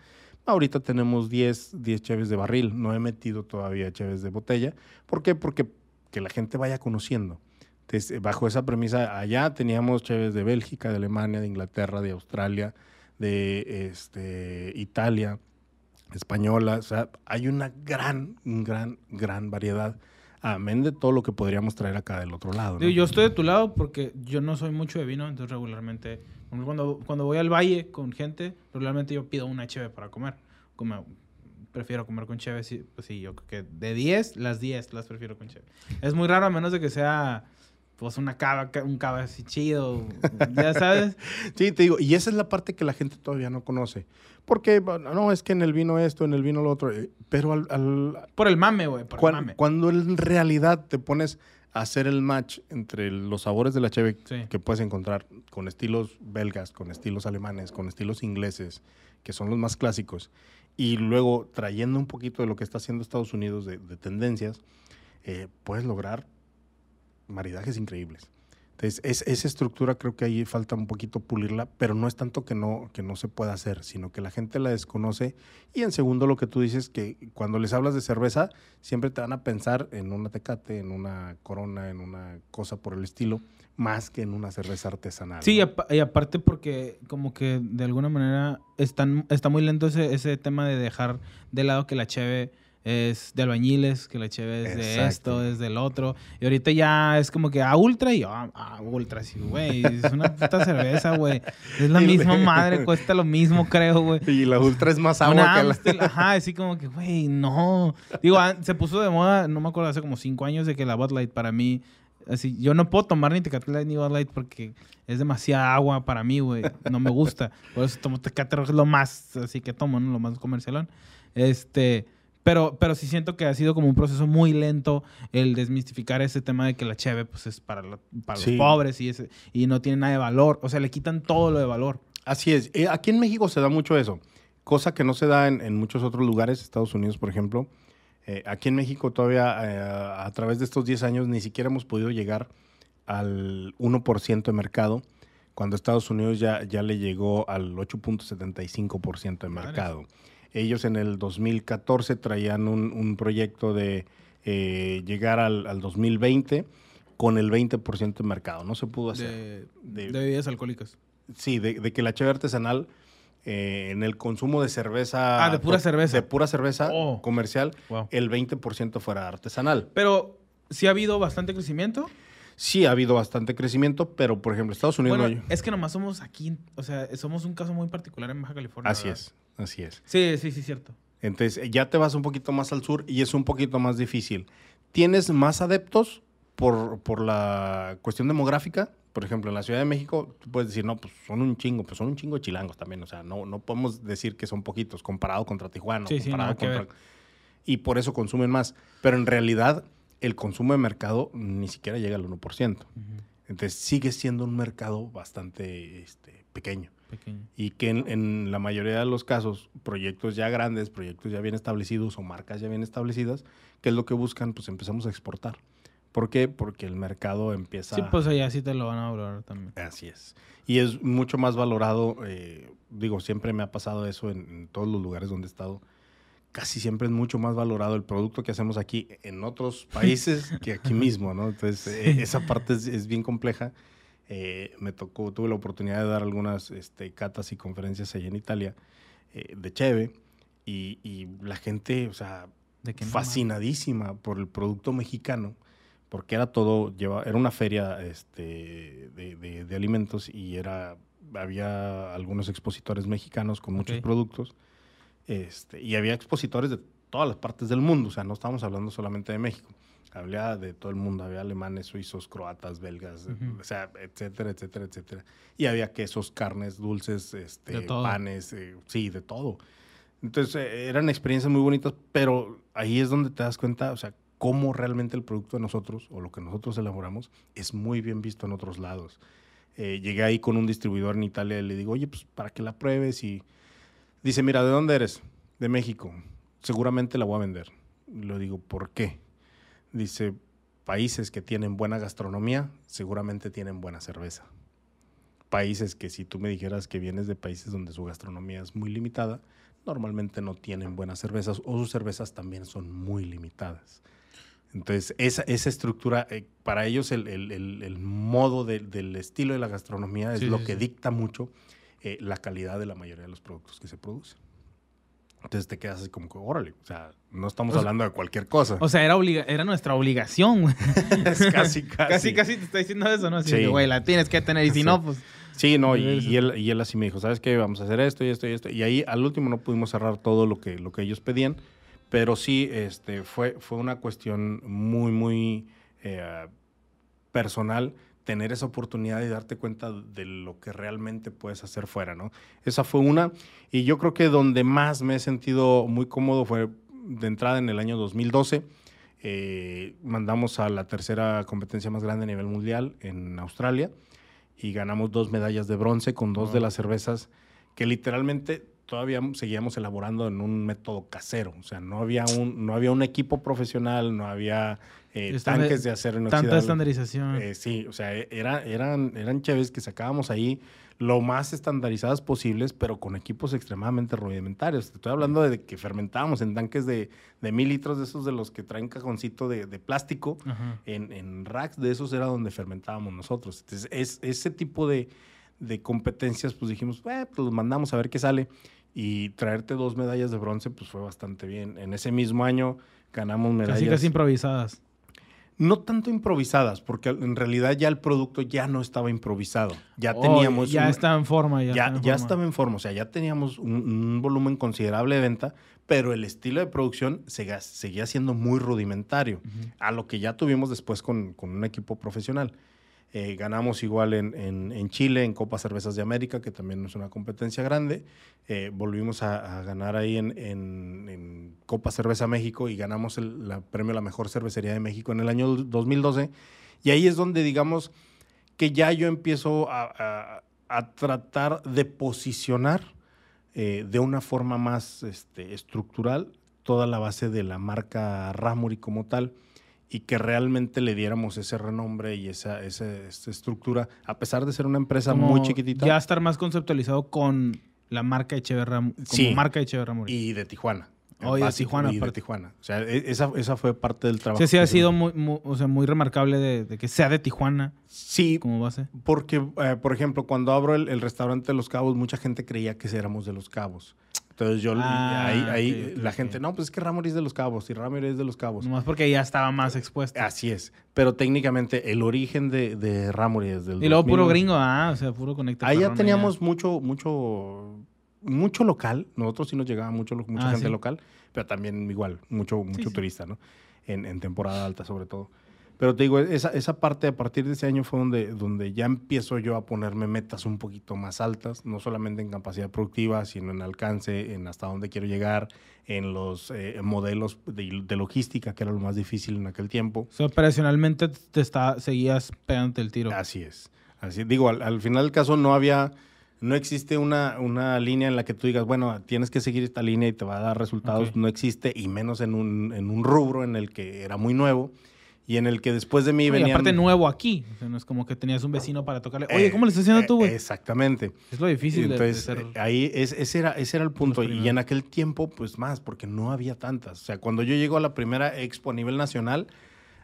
ahorita tenemos 10, 10 cheves de barril. No he metido todavía cheves de botella. ¿Por qué? Porque que la gente vaya conociendo. Entonces, eh, bajo esa premisa, allá teníamos cheves de Bélgica, de Alemania, de Inglaterra, de Australia, de este, Italia, española. O sea, hay una gran, gran, gran variedad. Amén de todo lo que podríamos traer acá del otro lado. yo estoy de tu lado porque yo no soy mucho de vino, entonces regularmente, cuando, cuando voy al valle con gente, regularmente yo pido una cheve para comer. Prefiero comer con cheve, sí, pues sí, yo creo que de 10, las 10 las prefiero con cheve. Es muy raro a menos de que sea pues una cava, ca- un cava así chido, ya sabes. [laughs] Sí, te digo, y esa es la parte que la gente todavía no conoce. Porque, no, es que en el vino esto, en el vino lo otro. eh, Pero al, al- Por el mame, güey, por el mame. cuando en realidad te pones a hacer el match entre los sabores de la cheve Sí. que puedes encontrar con estilos belgas, con estilos alemanes, con estilos ingleses, que son los más clásicos, y luego trayendo un poquito de lo que está haciendo Estados Unidos de, de tendencias, eh, puedes lograr maridajes increíbles. Entonces, es- esa estructura creo que ahí falta un poquito pulirla, pero no es tanto que no, que no se pueda hacer, sino que la gente la desconoce. Y en segundo, lo que tú dices, que cuando les hablas de cerveza, siempre te van a pensar en una tecate, en una corona, en una cosa por el estilo, más que en una cerveza artesanal. Sí, y, ¿no? apa- y aparte porque como que de alguna manera están, está muy lento ese, ese tema de dejar de lado que la cheve es de albañiles, que la cheve es de Exacto. esto, es del otro. Y ahorita ya es como que a ultra y yo, ah, ah, ultra, sí, güey. Es una puta cerveza, güey. Es la misma madre, cuesta lo mismo, creo, güey. Y la ultra es más agua Una que la... Amstel, [laughs] ajá, así como que, güey, no. Digo, se puso de moda, no me acuerdo, hace como cinco años de que la Bud Light para mí, así, yo no puedo tomar ni Tecate Light ni Bud Light porque es demasiada agua para mí, güey. No me gusta. Por eso tomo Tecate Rojo, es lo más, así que tomo, ¿no? Lo más comercialón. Este, pero, pero sí siento que ha sido como un proceso muy lento el desmistificar ese tema de que la cheve, pues, es para, la- para Sí. los pobres y, ese, y no tiene nada de valor. O sea, le quitan todo lo de valor. Así es. Eh, aquí en México se da mucho eso, cosa que no se da en, en muchos otros lugares, Estados Unidos, por ejemplo. Eh, aquí en México todavía, eh, a través de estos 10 años, ni siquiera hemos podido llegar al 1% de mercado, cuando Estados Unidos ya, ya le llegó al 8.75% de mercado. Ellos en el 2014 traían un, un proyecto de eh, llegar al, al 2020 con el 20% de mercado. No se pudo hacer. De, De- de bebidas alcohólicas. Sí, de, de que la cheve artesanal eh, en el consumo de cerveza. Ah, de pura cerveza. De pura cerveza Oh. comercial, Wow. el 20% fuera artesanal. Pero sí ha habido bastante crecimiento. Sí ha habido bastante crecimiento, pero por ejemplo, Estados Unidos Bueno, no hay- es que nomás somos aquí, o sea, somos un caso muy particular en Baja California. Así ¿verdad? es, así es. Sí, sí, sí, cierto. Entonces, ya te vas un poquito más al sur y es un poquito más difícil. Tienes más adeptos por, por la cuestión demográfica. Por ejemplo, en la Ciudad de México, tú puedes decir, no, pues son un chingo, pues son un chingo de chilangos también. O sea, no, no podemos decir que son poquitos comparado contra Tijuana. Sí, sí, comparado que contra-. Y por eso consumen más. Pero en realidad, el consumo de mercado ni siquiera llega al 1%. Entonces, sigue siendo un mercado bastante este, pequeño Pequeño. y que en, en la mayoría de los casos, proyectos ya grandes, proyectos ya bien establecidos o marcas ya bien establecidas, ¿qué es lo que buscan? Pues empezamos a exportar. ¿Por qué? Porque el mercado empieza... Sí, pues allá sí te lo van a valorar también. Así es. Y es mucho más valorado, eh, digo, siempre me ha pasado eso en, en todos los lugares donde he estado, casi siempre es mucho más valorado el producto que hacemos aquí en otros [laughs] países que aquí mismo, ¿no? Entonces, eh, esa parte es, bien compleja. Eh, me tocó, tuve la oportunidad de dar algunas este, catas y conferencias allá en Italia eh, de Cheve y, la gente, o sea, fascinadísima por el producto mexicano, porque era todo, lleva, era una feria este, de, de, alimentos y era, había algunos expositores mexicanos con muchos productos este, y había expositores de todas las partes del mundo, o sea, no estamos hablando solamente de México. Había de todo el mundo, había alemanes, suizos, croatas, belgas, o sea, etcétera, etcétera, etcétera. Y había quesos, carnes, dulces, este, panes, eh, sí, de todo. Entonces, eh, eran experiencias muy bonitas, pero ahí es donde te das cuenta, o sea, cómo realmente el producto de nosotros o lo que nosotros elaboramos es muy bien visto en otros lados. Eh, llegué ahí con un distribuidor en Italia y le digo, oye, pues para que la pruebes y Dice, mira, ¿de dónde eres? De México. Seguramente la voy a vender. Le digo, ¿por qué? Dice, países que tienen buena gastronomía, seguramente tienen buena cerveza. Países que si tú me dijeras que vienes de países donde su gastronomía es muy limitada, normalmente no tienen buenas cervezas o sus cervezas también son muy limitadas. Entonces, esa, esa estructura, eh, para ellos el, modo del estilo de la gastronomía es lo que dicta mucho eh, la calidad de la mayoría de los productos que se producen. Entonces te quedas así como que, órale, o sea, no estamos hablando de cualquier cosa. O sea, era, era nuestra obligación, güey. [laughs] casi, [laughs] casi. casi, casi te está diciendo eso, ¿no? Así güey, la tienes que tener y si no, pues... Sí, no, y, él, y él así me dijo, ¿sabes qué? Vamos a hacer esto y esto y esto. Y ahí al último no pudimos cerrar todo lo que, lo que ellos pedían, pero sí este, fue, fue una cuestión muy, muy eh, personal tener esa oportunidad de darte cuenta de lo que realmente puedes hacer fuera, ¿no? Esa fue una. Y yo creo que donde más me he sentido muy cómodo fue de entrada en el año 2012. Eh, mandamos a la tercera competencia más grande a nivel mundial en Australia y ganamos dos medallas de bronce con dos de las cervezas que literalmente todavía seguíamos elaborando en un método casero. O sea, no había un, no había un equipo profesional, no había eh, tanques de acero inoxidable. Tanta estandarización. Eh, sí, o sea, e, era, eran, eran cheves que sacábamos ahí lo más estandarizadas posibles, pero con equipos extremadamente rudimentarios. Estoy hablando de que fermentábamos en tanques de, de mil litros, de esos de los que traen cajoncito de, de plástico. En, en, racks de esos era donde fermentábamos nosotros. Entonces, es, ese tipo de, de competencias, pues dijimos, eh, pues los mandamos a ver qué sale. Y traerte dos medallas de bronce, pues fue bastante bien. En ese mismo año ganamos medallas. Casi casi improvisadas. No tanto improvisadas, porque en realidad ya el producto ya no estaba improvisado. Ya oh, teníamos. Ya estaba en forma. Ya, ya, estaba, en estaba en forma. O sea, ya teníamos un, volumen considerable de venta, pero el estilo de producción seguía siendo muy rudimentario, a lo que ya tuvimos después con, con un equipo profesional. Eh, ganamos igual en, Chile, en Copa Cervezas de América, que también es una competencia grande. Eh, volvimos a, ganar ahí en, Copa Cerveza México y ganamos el premio a la mejor cervecería de México en el año 2012. Y ahí es donde, digamos, que ya yo empiezo a, tratar de posicionar eh, de una forma más este, estructural toda la base de la marca Ramuri como tal y que realmente le diéramos ese renombre y esa, esa, estructura, a pesar de ser una empresa muy chiquitita. Ya estar más conceptualizado con la marca Echeverra, como sí, marca Echeverra Y de Tijuana. Oh, de Tijuana. Y de Tijuana. O sea, e, esa, esa fue parte del trabajo. Sí, sí ha sido muy, o sea, muy remarcable de, que sea de Tijuana. Sí. Como base. Porque, eh, por ejemplo, cuando abro el, el, restaurante de Los Cabos, mucha gente creía que éramos de Los Cabos. Entonces yo ah, ahí, ahí la gente, no, pues es que Ramón es de los cabos y Ramón es de los cabos. Nomás porque ya estaba más expuesto. Así es. Pero técnicamente el origen de, de Ramón es del Y luego puro gringo, ah, o sea, puro conectado. Ahí ya teníamos mucho, mucho, mucho local. Nosotros sí nos llegaba mucho, mucha ah, gente local, pero también igual, mucho, mucho turista, ¿no? En, en temporada alta sobre todo. Pero te digo, esa, esa parte a partir de ese año fue donde, donde ya empiezo yo a ponerme metas un poquito más altas, no solamente en capacidad productiva, sino en alcance, en hasta dónde quiero llegar, en los eh, modelos de, logística, que era lo más difícil en aquel tiempo. O sea, operacionalmente te está, seguías pegándote el tiro. Así es. Así, digo, al, final del caso no había, no existe una, una línea en la que tú digas, bueno, tienes que seguir esta línea y te va a dar resultados. No existe, y menos en un, en un rubro en el que era muy nuevo y en el que después de mí Y venían... aparte nuevo aquí. O sea, no es como que tenías un vecino para tocarle. Oye, ¿cómo le estás haciendo Eh, tú, güey? Exactamente. es lo difícil de- Entonces, de, ser. eh, ahí es- ese, era, ese era el punto. Y en aquel tiempo, pues más, porque no había tantas. O sea, cuando yo llego a la primera expo a nivel nacional,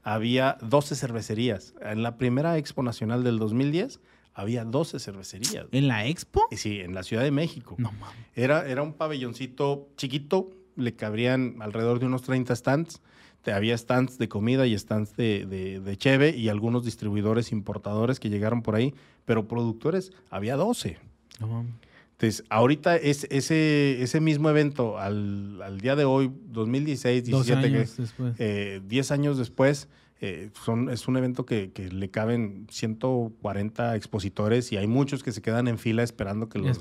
había 12 cervecerías. En la primera expo nacional del 2010, había 12 cervecerías. ¿En la expo? Sí, en la Ciudad de México. No mames. Era, era un pabelloncito chiquito, le cabrían alrededor de unos 30 stands. Te- había stands de comida y stands de, de, de cheve y algunos distribuidores importadores que llegaron por ahí, pero productores había 12. No mames. Entonces, ahorita es, ese, ese mismo evento, al, al día de hoy, 2016, Dos 17, que, años eh, 10 años después, eh, son, es un evento que, que le caben 140 expositores y hay muchos que se quedan en fila esperando que, los,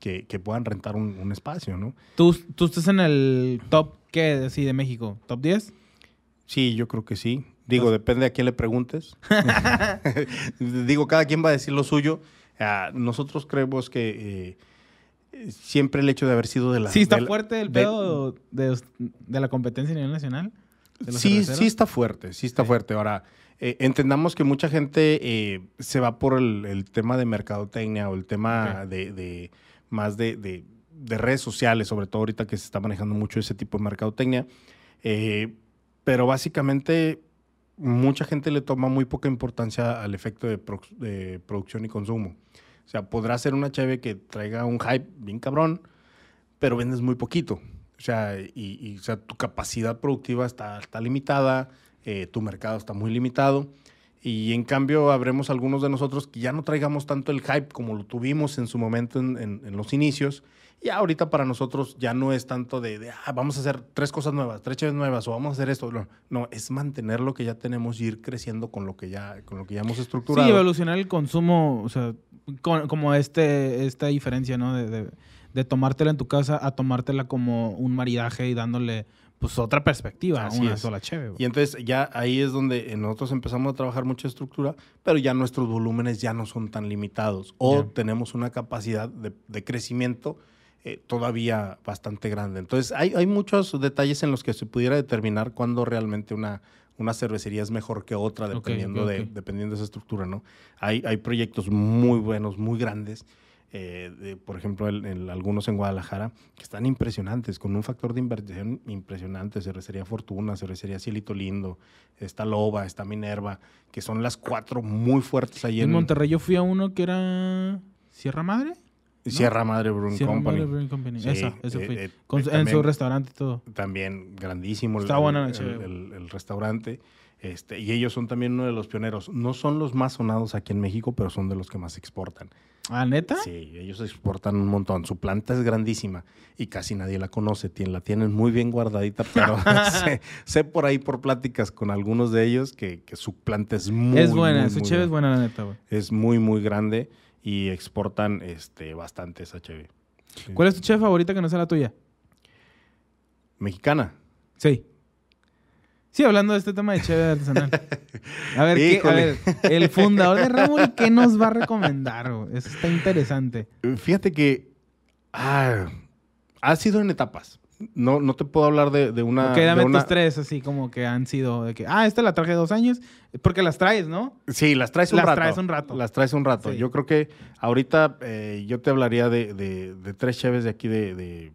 que, que puedan rentar un, un espacio, ¿no? ¿Tú, ¿Tú estás en el top, qué, así, de México? ¿Top 10? Sí, yo creo que sí. Digo, depende a quién le preguntes. [laughs] [laughs] Digo, cada quien va a decir lo suyo. Ah, nosotros creemos que eh, siempre el hecho de haber sido de la... sí, está la- fuerte el pedo de, de la competencia a nivel nacional. Sí, cerveceros. sí está fuerte, sí está Sí. fuerte. Ahora, eh, entendamos que mucha gente eh, se va por el, el tema de mercadotecnia o el tema de, de- más de, de- de redes sociales, sobre todo ahorita que se está manejando mucho ese tipo de mercadotecnia. Eh, pero básicamente mucha gente le toma muy poca importancia al efecto de, prox- de producción y consumo. O sea, podrá ser una cheve que traiga un hype bien cabrón, pero vendes muy poquito. O sea, y, y, o sea, tu capacidad productiva está, está limitada, eh, tu mercado está muy limitado. Y en cambio, habremos algunos de nosotros que ya no traigamos tanto el hype como lo tuvimos en su momento en, en- en los inicios. Y ahorita para nosotros ya no es tanto de, de, ah, vamos a hacer tres cosas nuevas, tres chaves nuevas, o vamos a hacer esto. No, no, es mantener lo que ya tenemos y ir creciendo con lo que ya, con lo que ya hemos estructurado. Sí, evolucionar el consumo, o sea, con- como este, esta diferencia, ¿no? De, de, de tomártela en tu casa a tomártela como un maridaje y dándole, pues, otra perspectiva Así una es. sola cheve. Y entonces ya ahí es donde nosotros empezamos a trabajar mucha estructura, pero ya nuestros volúmenes ya no son tan limitados o tenemos una capacidad de, de crecimiento eh, todavía bastante grande. Entonces hay, hay muchos detalles en los que se pudiera determinar cuándo realmente una, una cervecería es mejor que otra, dependiendo, de, dependiendo de esa estructura. ¿no? Hay, hay proyectos muy buenos, muy grandes. eh, de, por ejemplo, el- el- algunos en Guadalajara, que están impresionantes, con un factor de inversión impresionante. Cervecería Fortuna, Cervecería Cielito Lindo, está Loba, está Minerva, que son las cuatro muy fuertes ahí En en, Monterrey yo fui a uno que era Sierra Madre. Sierra Madre Brewing Sierra Company. Madre Brewing Company. Sí, Esa, ese eh, fui. eh, Con eh, en también- su restaurante y todo. También grandísimo el, Está el- buena la el- el- el restaurante. Este, y ellos son también uno de los pioneros. No son los más sonados aquí en México, pero son de los que más exportan. ¿Ah, neta? Sí, ellos exportan un montón. Su planta es grandísima y casi nadie la conoce. La tienen muy bien guardadita, pero [laughs] [laughs] sé, sé por ahí por pláticas con algunos de ellos que, que su planta es muy es buena, muy, su muy cheve es buena. buena, la neta, güey. Es muy, muy grande y exportan este, bastante esa cheve. Sí. ¿Cuál es tu cheve favorita que no sea la tuya? Mexicana. Sí. Sí, hablando de este tema de cheve artesanal. [laughs] A ver, ¿qué, a ver, el fundador de Ramón, ¿qué nos va a recomendar? Eso está interesante. Fíjate que ah, ha sido en etapas. No, no te puedo hablar de, de una. ok, dame una- tus tres, así como que han sido de que, ah, esta la traje dos años, porque las traes, ¿no? Sí, las traes un Las rato. traes un rato. Las traes un rato. Sí. Yo creo que ahorita eh, yo te hablaría de, de- de tres cheves de aquí de,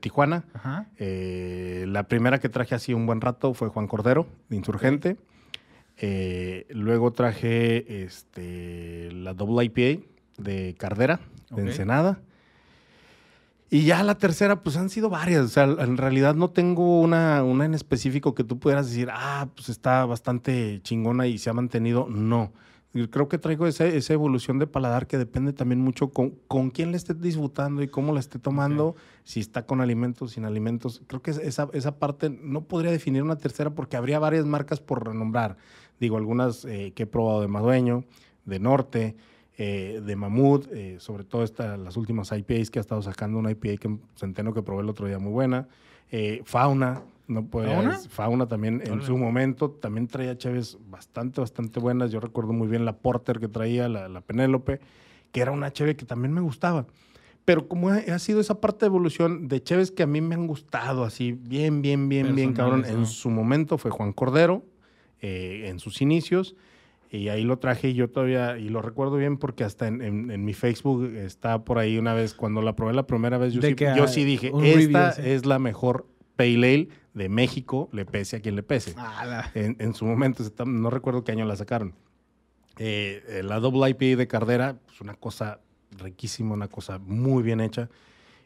Tijuana. Ajá. Eh, la primera que traje así un buen rato fue Juan Cordero, de Insurgente. Eh, luego traje este, la Double IPA de Cardera, de. Ensenada. Y ya la tercera, pues han sido varias. O sea, en realidad no tengo una, una en específico que tú pudieras decir, ah, pues está bastante chingona y se ha mantenido. No. Creo que traigo esa, esa evolución de paladar que depende también mucho con, con quién le esté disfrutando y cómo la esté tomando, si está con alimentos, sin alimentos. Creo que esa, esa parte no podría definir una tercera porque habría varias marcas por renombrar. Digo, algunas eh, que he probado de Madueño, de Norte, eh, de Mamut, eh, sobre todo esta, las últimas IPAs que ha estado sacando, una IPA que Centeno que probé el otro día muy buena. Eh, Fauna, no puede, ¿Fauna? Fauna también en su momento también traía cheves bastante, bastante buenas. Yo recuerdo muy bien la Porter que traía, la, la Penélope, que era una cheve que también me gustaba. Pero como ha, sido esa parte de evolución de cheves que a mí me han gustado así, bien, bien, bien, bien, cabrón. Personales, En su momento fue Juan Cordero, en sus inicios. Y ahí lo traje y yo todavía, y lo recuerdo bien porque hasta en, mi Facebook está por ahí una vez, cuando la probé la primera vez, yo, sí, yo sí, dije, esta es la mejor Pale Ale de México, le pese a quien le pese. en, su momento, no recuerdo qué año la sacaron. Eh, la Double IPA de Cardera, es pues una cosa riquísima, una cosa muy bien hecha.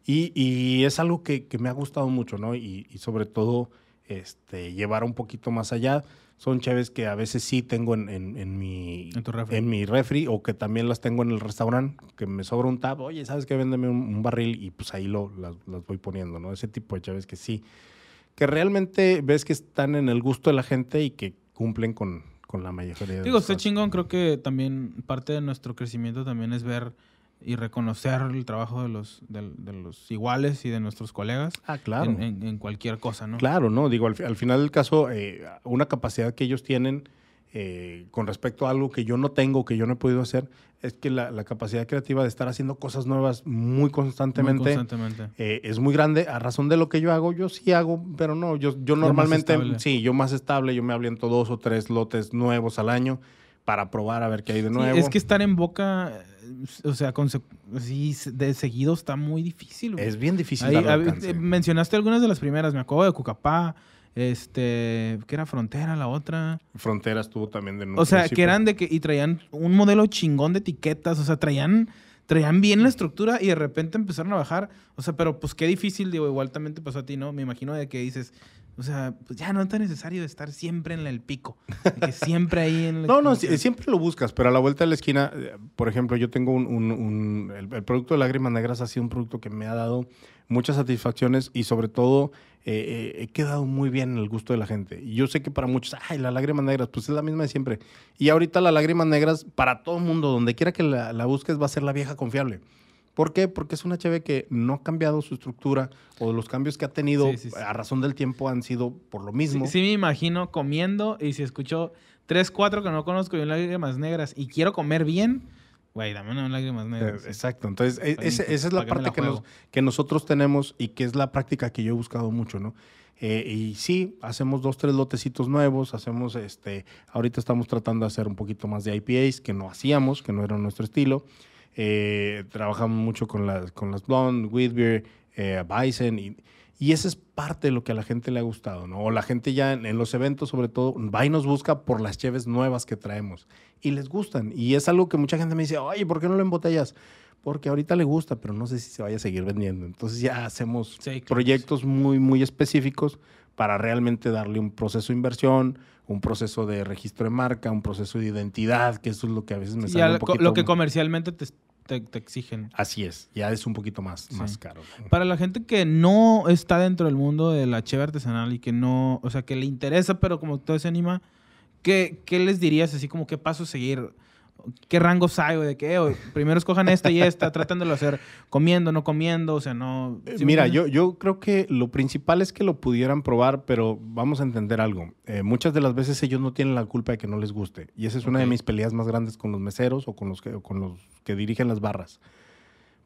Y, es algo que, me ha gustado mucho, ¿no? Y, y sobre todo, este, llevar un poquito más allá son chaves que a veces sí tengo en, en, mi, ¿En, mi refri o que también las tengo en el restaurante, que me sobra un tab, oye, ¿sabes qué? Véndeme un, barril y pues ahí lo, las, voy poniendo, ¿no? Ese tipo de chaves que sí, que realmente ves que están en el gusto de la gente y que cumplen con, con la mayoría de Digo, está chingón, creo que también parte de nuestro crecimiento también es ver y reconocer el trabajo de los, de, los iguales y de nuestros colegas ah, claro. en, cualquier cosa, ¿no? Claro, ¿no? Digo, al, final del caso, eh, una capacidad que ellos tienen eh, con respecto a algo que yo no tengo, que yo no he podido hacer, es que la, capacidad creativa de estar haciendo cosas nuevas muy constantemente, eh, es muy grande. A razón de lo que yo hago, yo sí hago, pero no, yo, yo normalmente, sí, yo más estable, yo me aviento dos o tres lotes nuevos al año para probar a ver qué hay de nuevo. es que estar en boca, o sea, con, de seguido está muy difícil. Es bien difícil. Mencionaste algunas de las primeras, me acuerdo de Cucapá, este, que era Frontera la otra. Frontera estuvo también de nuevo. O sea, que eran de que, y traían un modelo chingón de etiquetas, o sea, traían traían bien la estructura y de repente empezaron a bajar. O sea, pero pues qué difícil, digo, igual también te pasó a ti, ¿no? Me imagino de que dices, o sea, pues ya no es tan necesario estar siempre en el pico. Que siempre ahí en [laughs] No, no, siempre lo buscas, pero a la vuelta de la esquina, eh, por ejemplo, yo tengo un. el, producto de Lágrimas Negras ha sido un producto que me ha dado muchas satisfacciones y sobre todo eh, eh, he quedado muy bien en el gusto de la gente. Y yo sé que para muchos, ay, la Lágrimas Negras, pues es la misma de siempre. Y ahorita la Lágrimas Negras, para todo el mundo, donde quiera que la, la busques, va a ser la vieja confiable. ¿Por qué? Porque es una cheve que no ha cambiado su estructura o los cambios que ha tenido a razón del tiempo han sido por lo mismo. Sí, me imagino comiendo y si escucho tres, cuatro que no conozco y un lágrimas negras y quiero comer bien, güey, dame una lágrimas negras. Eh, exacto. Entonces, e, esa es la parte que, que, nosotros tenemos y que es la práctica que yo he buscado mucho, ¿no? Eh, y sí, hacemos dos, tres lotecitos nuevos, hacemos, este, ahorita estamos tratando de hacer un poquito más de IPAs que no hacíamos, que no era nuestro estilo. Eh, trabajamos mucho con las, con las Blonde, Whitbeer, eh, Bison, y, y esa es parte de lo que a la gente le ha gustado, ¿no? O la gente ya en, los eventos, sobre todo, va y nos busca por las cheves nuevas que traemos. Y les gustan. Y es algo que mucha gente me dice, oye, ¿por qué no lo embotellas? Porque ahorita le gusta, pero no sé si se vaya a seguir vendiendo. Entonces ya hacemos proyectos muy, muy específicos para realmente darle un proceso de inversión, un proceso de registro de marca, un proceso de identidad, que eso es lo que a veces me sale un poquito... Lo que comercialmente te, te, exigen. Así es, ya es un poquito más, más caro. Para la gente que no está dentro del mundo de la cheve artesanal y que no, o sea, que le interesa, pero como todo se anima, ¿qué, ¿qué les dirías así como qué paso seguir? qué rangos hay, de que eh, primero escojan esta y esta, tratan de hacer comiendo, no comiendo, o sea, no... Mira, yo, yo creo que lo principal es que lo pudieran probar, pero vamos a entender algo. Eh, muchas de las veces ellos no tienen la culpa de que no les guste. Y esa es una de mis peleas más grandes con los meseros o con los que, con los que dirigen las barras.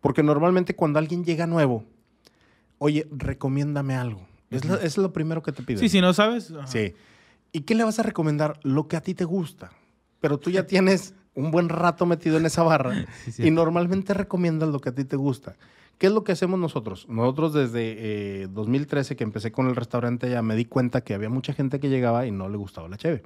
Porque normalmente cuando alguien llega nuevo, oye, recomiéndame algo. Es, es lo primero que te piden. Sí, si no sabes. Sí. ¿Y qué le vas a recomendar? Lo que a ti te gusta. Pero tú ya tienes un buen rato metido en esa barra [laughs] y normalmente recomiendas lo que a ti te gusta. ¿Qué es lo que hacemos nosotros? Nosotros desde 2013 eh, que empecé con el restaurante ya me di cuenta que había mucha gente que llegaba y no le gustaba la cheve.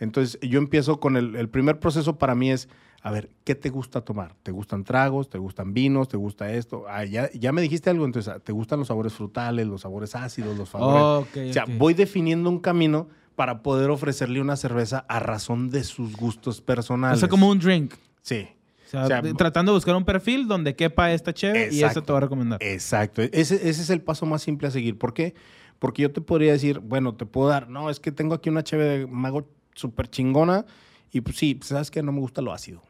Entonces yo empiezo con el, primer proceso para mí es, a ver, ¿qué te gusta tomar? ¿Te gustan tragos? ¿Te gustan vinos? ¿Te gusta esto? Ah, ya, ya me dijiste algo, entonces, ¿te gustan los sabores frutales, los sabores ácidos, los sabores? o sea, voy definiendo un camino para poder ofrecerle una cerveza a razón de sus gustos personales. O sea, como un drink. Sí. O sea, tratando de buscar un perfil donde quepa esta chévere y eso te va a recomendar. Exacto. Ese, ese, es el paso más simple a seguir. ¿Por qué? Porque yo te podría decir, bueno, te puedo dar, no, es que tengo aquí una chévere de mago súper chingona y pues sí, sabes que no me gusta lo ácido.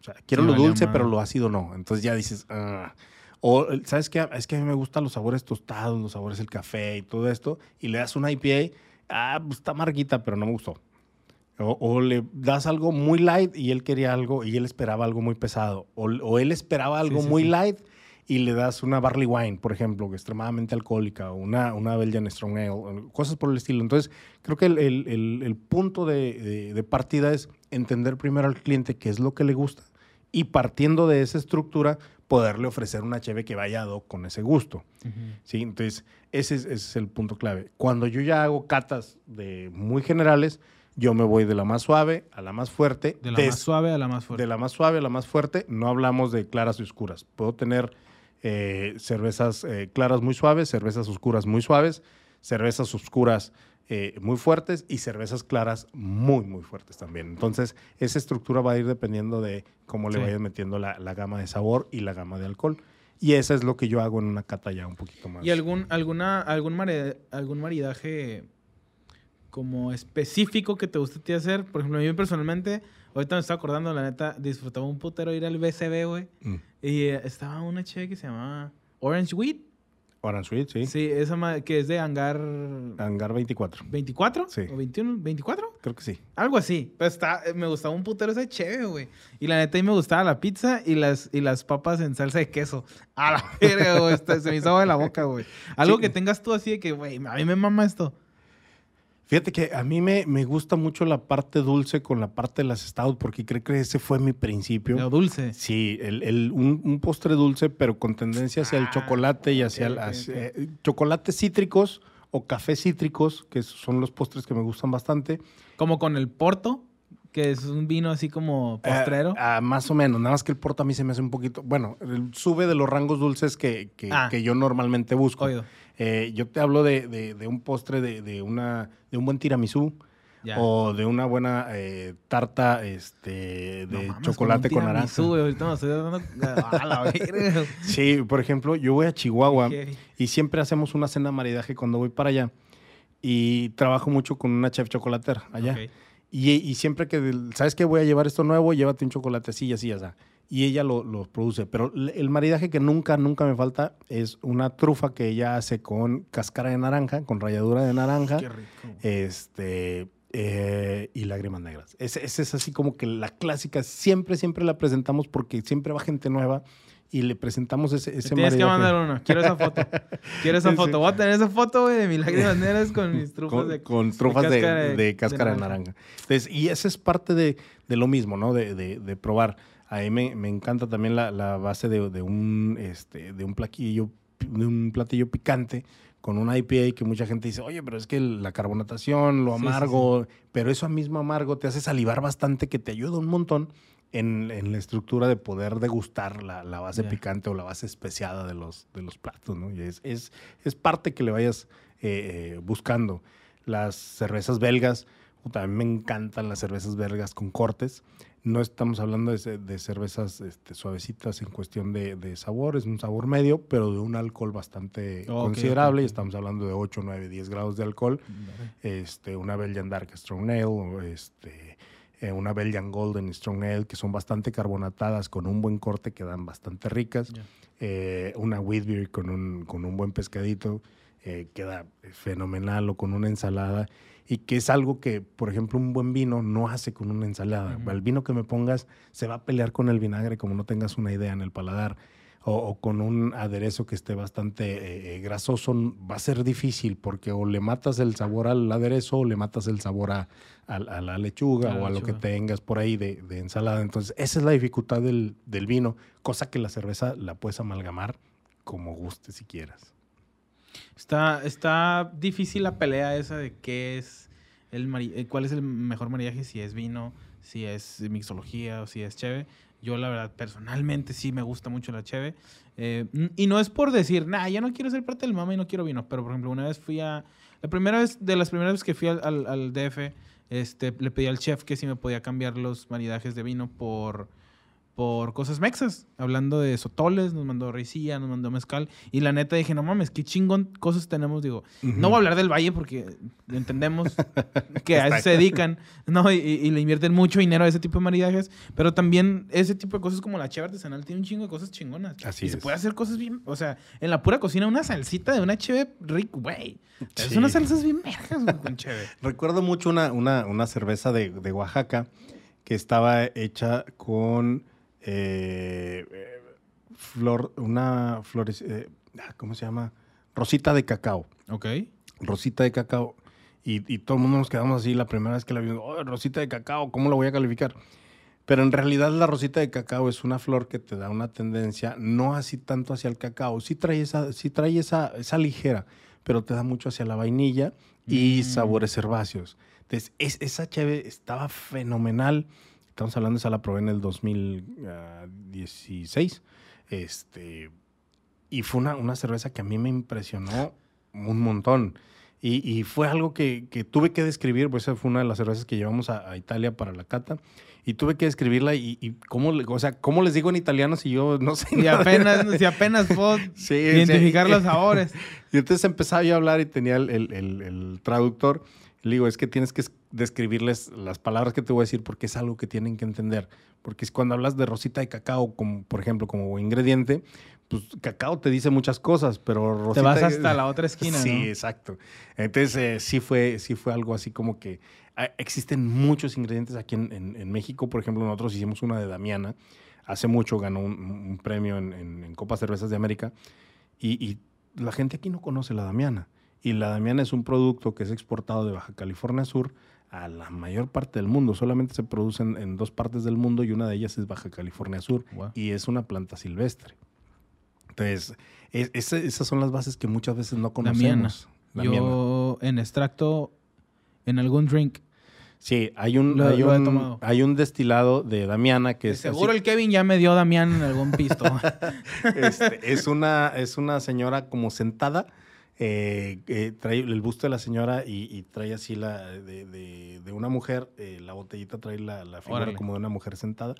O sea, quiero lo dulce, pero lo ácido no. Entonces ya dices, ah. O, ¿sabes qué? Es que a mí me gustan los sabores tostados, los sabores del café y todo esto. Y le das una IPA ah, pues está marguita, pero no me gustó. O, le das algo muy light y él quería algo y él esperaba algo muy pesado. O, él esperaba algo muy light y le das una barley wine, por ejemplo, que es extremadamente alcohólica, o una, una Belgian Strong Ale, cosas por el estilo. Entonces, creo que el, el, el, punto de, de, partida es entender primero al cliente qué es lo que le gusta y partiendo de esa estructura, poderle ofrecer una cheve que vaya con ese gusto. ¿sí? Entonces, ese es, ese es el punto clave. Cuando yo ya hago catas de muy generales, yo me voy de la más suave a la más fuerte. De la más suave a la más fuerte. De la más suave a la más fuerte. No hablamos de claras y oscuras. Puedo tener eh, cervezas eh, claras muy suaves, cervezas oscuras muy suaves, cervezas oscuras eh, muy fuertes y cervezas claras muy, muy fuertes también. Entonces, esa estructura va a ir dependiendo de cómo le vayas metiendo la, gama de sabor y la gama de alcohol. Y eso es lo que yo hago en una cata ya un poquito más. ¿Y algún, alguna, algún, algún maridaje como específico que te guste hacer? Por ejemplo, a mí personalmente, ahorita me estoy acordando, la neta, disfrutaba un putero ir al BCB, güey. Mm. Y eh, estaba una chévere que se llamaba Orange Wheat. Orange Wheat, sí. Sí, esa que es de Hangar... Hangar 24. ¿24? Sí. ¿O 21? ¿24? Creo que sí. Algo así. Pero está, me gustaba un putero ese chévere, güey. Y la neta, a mí me gustaba la pizza y las, y las papas en salsa de queso. A la [laughs] verga, güey. se me hizo de la boca, güey. Algo que tengas tú así de que, güey, a mí me mama esto. Fíjate que a mí me, me, gusta mucho la parte dulce con la parte de las stout, porque creo que ese fue mi principio. Lo dulce. Sí, el, el, un, postre dulce, pero con tendencia hacia el ah, chocolate y hacia, el, eh, chocolates cítricos o cafés cítricos, que son los postres que me gustan bastante. Como con el porto que es un vino así como eh, postrero. Ah, más o menos, nada más que el porto a mí se me hace un poquito, bueno, sube de los rangos dulces que, que, ah. que yo normalmente busco. Eh, yo te hablo de, de, un postre de, de, una, de un buen tiramisú. O de una buena eh, tarta este, de chocolate con naranja. sí, por ejemplo, yo voy a Chihuahua y siempre hacemos una cena maridaje cuando voy para allá. Y trabajo mucho con una chef chocolatera allá. Y, siempre que, ¿sabes qué? Voy a llevar esto nuevo, llévate un chocolate así, así, así. Y ella lo, produce. Pero el maridaje que nunca, nunca me falta es una trufa que ella hace con cáscara de naranja, con ralladura de naranja. Qué rico. Este, eh, y lágrimas negras. Esa es así como que la clásica. Siempre, siempre la presentamos porque siempre va gente nueva y le presentamos ese, ese Tienes que mandar una. Quiero esa foto. Quiero esa [laughs] foto. Voy a tener esa foto, güey, de mis lágrimas [laughs] negras con mis trufas de Con trufas de, cáscara, de, naranja. Entonces, y esa es parte de, lo mismo, ¿no? De, probar. A mí me, encanta también la, base de, un, este, de un platillo, de un platillo picante con un IPA que mucha gente dice, oye, pero es que la carbonatación, lo amargo, pero eso mismo amargo te hace salivar bastante, que te ayuda un montón en, la estructura de poder degustar la, base picante o la base especiada de los, de los platos, ¿no? Y es, es, es parte que le vayas eh, eh, buscando. Las cervezas belgas, también me encantan las cervezas belgas con cortes. No estamos hablando de, cervezas este, suavecitas en cuestión de, sabor, es un sabor medio, pero de un alcohol bastante considerable. Y estamos hablando de 8, 9, 10 grados de alcohol. Este, una Belgian Dark Strong Ale, este, eh, una Belgian Golden Strong Ale, que son bastante carbonatadas, con un buen corte, quedan bastante ricas. Eh, una Whitbeer con un, con un buen pescadito, eh, queda fenomenal, o con una ensalada. Y que es algo que, por ejemplo, un buen vino no hace con una ensalada. El vino que me pongas se va a pelear con el vinagre como no tengas una idea en el paladar o, con un aderezo que esté bastante eh, eh, grasoso, va a ser difícil porque o le matas el sabor al aderezo o le matas el sabor a, la lechuga o a lo que tengas por ahí de, ensalada. Entonces, esa es la dificultad del, vino, cosa que la cerveza la puedes amalgamar como guste si quieras. Está, está difícil la pelea esa de qué es el eh, cuál es el mejor maridaje, si es vino, si es mixología o si es cheve. Yo, la verdad, personalmente sí me gusta mucho la cheve. Eh, y no es por decir, nah, ya no quiero ser parte del mama y no quiero vino. Pero, por ejemplo, una vez fui a. La primera vez, de las primeras veces que fui al, al, al DF, este, le pedí al chef que si me podía cambiar los maridajes de vino por por cosas mexas, hablando de sotoles, nos mandó ricilla, nos mandó mezcal, y la neta dije, no mames, qué chingón cosas tenemos, digo, no voy a hablar del valle porque entendemos [laughs] que a eso se dedican, ¿no? Y, le invierten mucho dinero a ese tipo de maridajes, pero también ese tipo de cosas como la cheve artesanal tiene un chingo de cosas chingonas. Así y se puede hacer cosas bien, o sea, en la pura cocina una salsita de una cheve rico, güey. Es unas salsas bien vergas con cheve. [laughs] Recuerdo mucho una, una, una cerveza de, de Oaxaca que estaba hecha con eh, flor, una flor, eh, ah, ¿cómo se llama? Rosita de cacao. Ok. Rosita de cacao. Y, y todo el mundo nos quedamos así la primera vez que la vimos. Oh, rosita de cacao, ¿cómo la voy a calificar? Pero en realidad la rosita de cacao es una flor que te da una tendencia, no así tanto hacia el cacao, sí trae esa, sí trae esa, esa ligera, pero te da mucho hacia la vainilla y Mm. sabores herbáceos. Entonces, es- esa cheve estaba fenomenal. Estamos hablando, esa la probé en el 2016. Este, y fue una, una cerveza que a mí me impresionó un montón. Y, y fue algo que, que tuve que describir, pues esa fue una de las cervezas que llevamos a, a Italia para la cata. Y tuve que describirla y, y cómo, o sea, ¿cómo les digo en italiano si yo no sé Y apenas, si apenas puedo [laughs] Sí, identificar sí. los sabores. [laughs] Y entonces empezaba yo a hablar y tenía el, el- el- el traductor. Le digo, es que tienes que describirles las palabras que te voy a decir porque es algo que tienen que entender. Porque es cuando hablas de rosita de cacao, como, por ejemplo, como ingrediente, pues cacao te dice muchas cosas, pero rosita... Te vas hasta la [laughs] otra esquina, Sí, ¿no? exacto. Entonces eh, sí, fue, sí fue algo así como que... ah, existen muchos ingredientes aquí en, en- en México. Por ejemplo, nosotros hicimos una de Damiana. Hace mucho ganó un, un premio en, en, en Copa Cervezas de América. Y, y la gente aquí no conoce la Damiana. Y la Damiana es un producto que es exportado de Baja California Sur a la mayor parte del mundo. Solamente se produce en, dos partes del mundo y una de ellas es Baja California Sur. Wow. Y es una planta silvestre. Entonces, es- esas son las bases que muchas veces no conocemos. Damiana. Yo en extracto, en algún drink, Sí, hay un, Lo- hay, lo un, hay un destilado de Damiana que de es seguro así- el Kevin ya me dio Damián en algún pisto. [laughs] Este, es, una, es una señora como sentada. Eh, eh, trae el busto de la señora y, y trae así la de, de- de una mujer. eh, la botellita trae la, la figura Órale. como de una mujer sentada.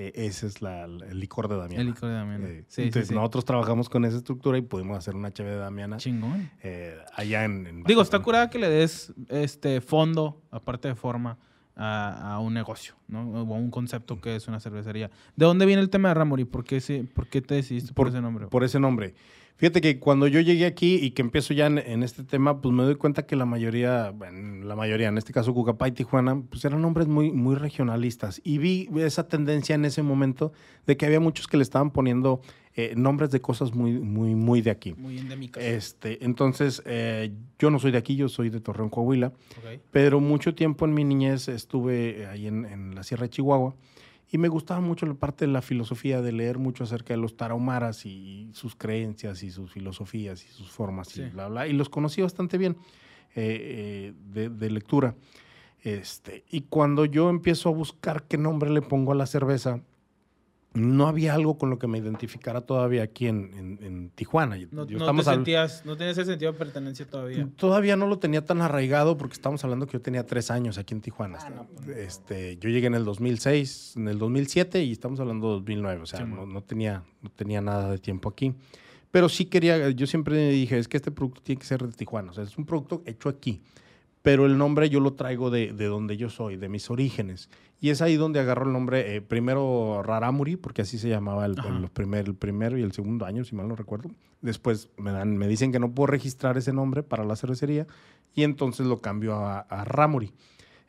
eh, ese es la- el licor de Damiana. el licor de Damián. Eh, sí, sí, entonces sí. nosotros trabajamos con esa estructura y pudimos hacer una chave de Damiana Chingón. eh, allá en, en Digo, está curada que le des este fondo, aparte de forma, a, a un negocio, ¿no? O a un concepto que es una cervecería. ¿De dónde viene el tema de Ramory? ¿Por qué, sí- por qué te decidiste por, ese nombre? por ese nombre. Fíjate que cuando yo llegué aquí y que empiezo ya en, en este tema, pues me doy cuenta que la mayoría, bueno, la mayoría, en este caso Cucapá y Tijuana, pues eran nombres muy, muy regionalistas. Y vi esa tendencia en ese momento de que había muchos que le estaban poniendo eh, nombres de cosas muy, muy, muy de aquí. Muy endémicas. Este, entonces, eh, yo no soy de aquí, yo soy de Torreón, Coahuila. Ok. Pero mucho tiempo en mi niñez estuve ahí en, en la Sierra de Chihuahua y me gustaba mucho la parte de la filosofía, de leer mucho acerca de los tarahumaras y sus creencias y sus filosofías y sus formas Sí. y bla, bla. Y los conocí bastante bien eh, eh, de, de lectura. Este, y cuando yo empiezo a buscar qué nombre le pongo a la cerveza, no había algo con lo que me identificara todavía aquí en, en- en Tijuana. No, Yo no estamos te sentías, no tenías ese sentido de pertenencia todavía. Todavía no lo tenía tan arraigado porque estamos hablando que yo tenía tres años aquí en Tijuana. Ah, no, pues. este, yo llegué en el 2006, en el 2007 y estamos hablando de 2009. O sea, Sí, no, no tenía, no tenía nada de tiempo aquí. Pero sí quería, yo siempre dije, es que este producto tiene que ser de Tijuana. O sea, es un producto hecho aquí. Pero el nombre yo lo traigo de, de donde yo soy, de mis orígenes. Y es ahí donde agarro el nombre, eh, primero Raramuri, porque así se llamaba el, el primer, el primero y el segundo año, si mal no recuerdo. Después me, dan, me dicen que no puedo registrar ese nombre para la cervecería y entonces lo cambio a, a Ramuri.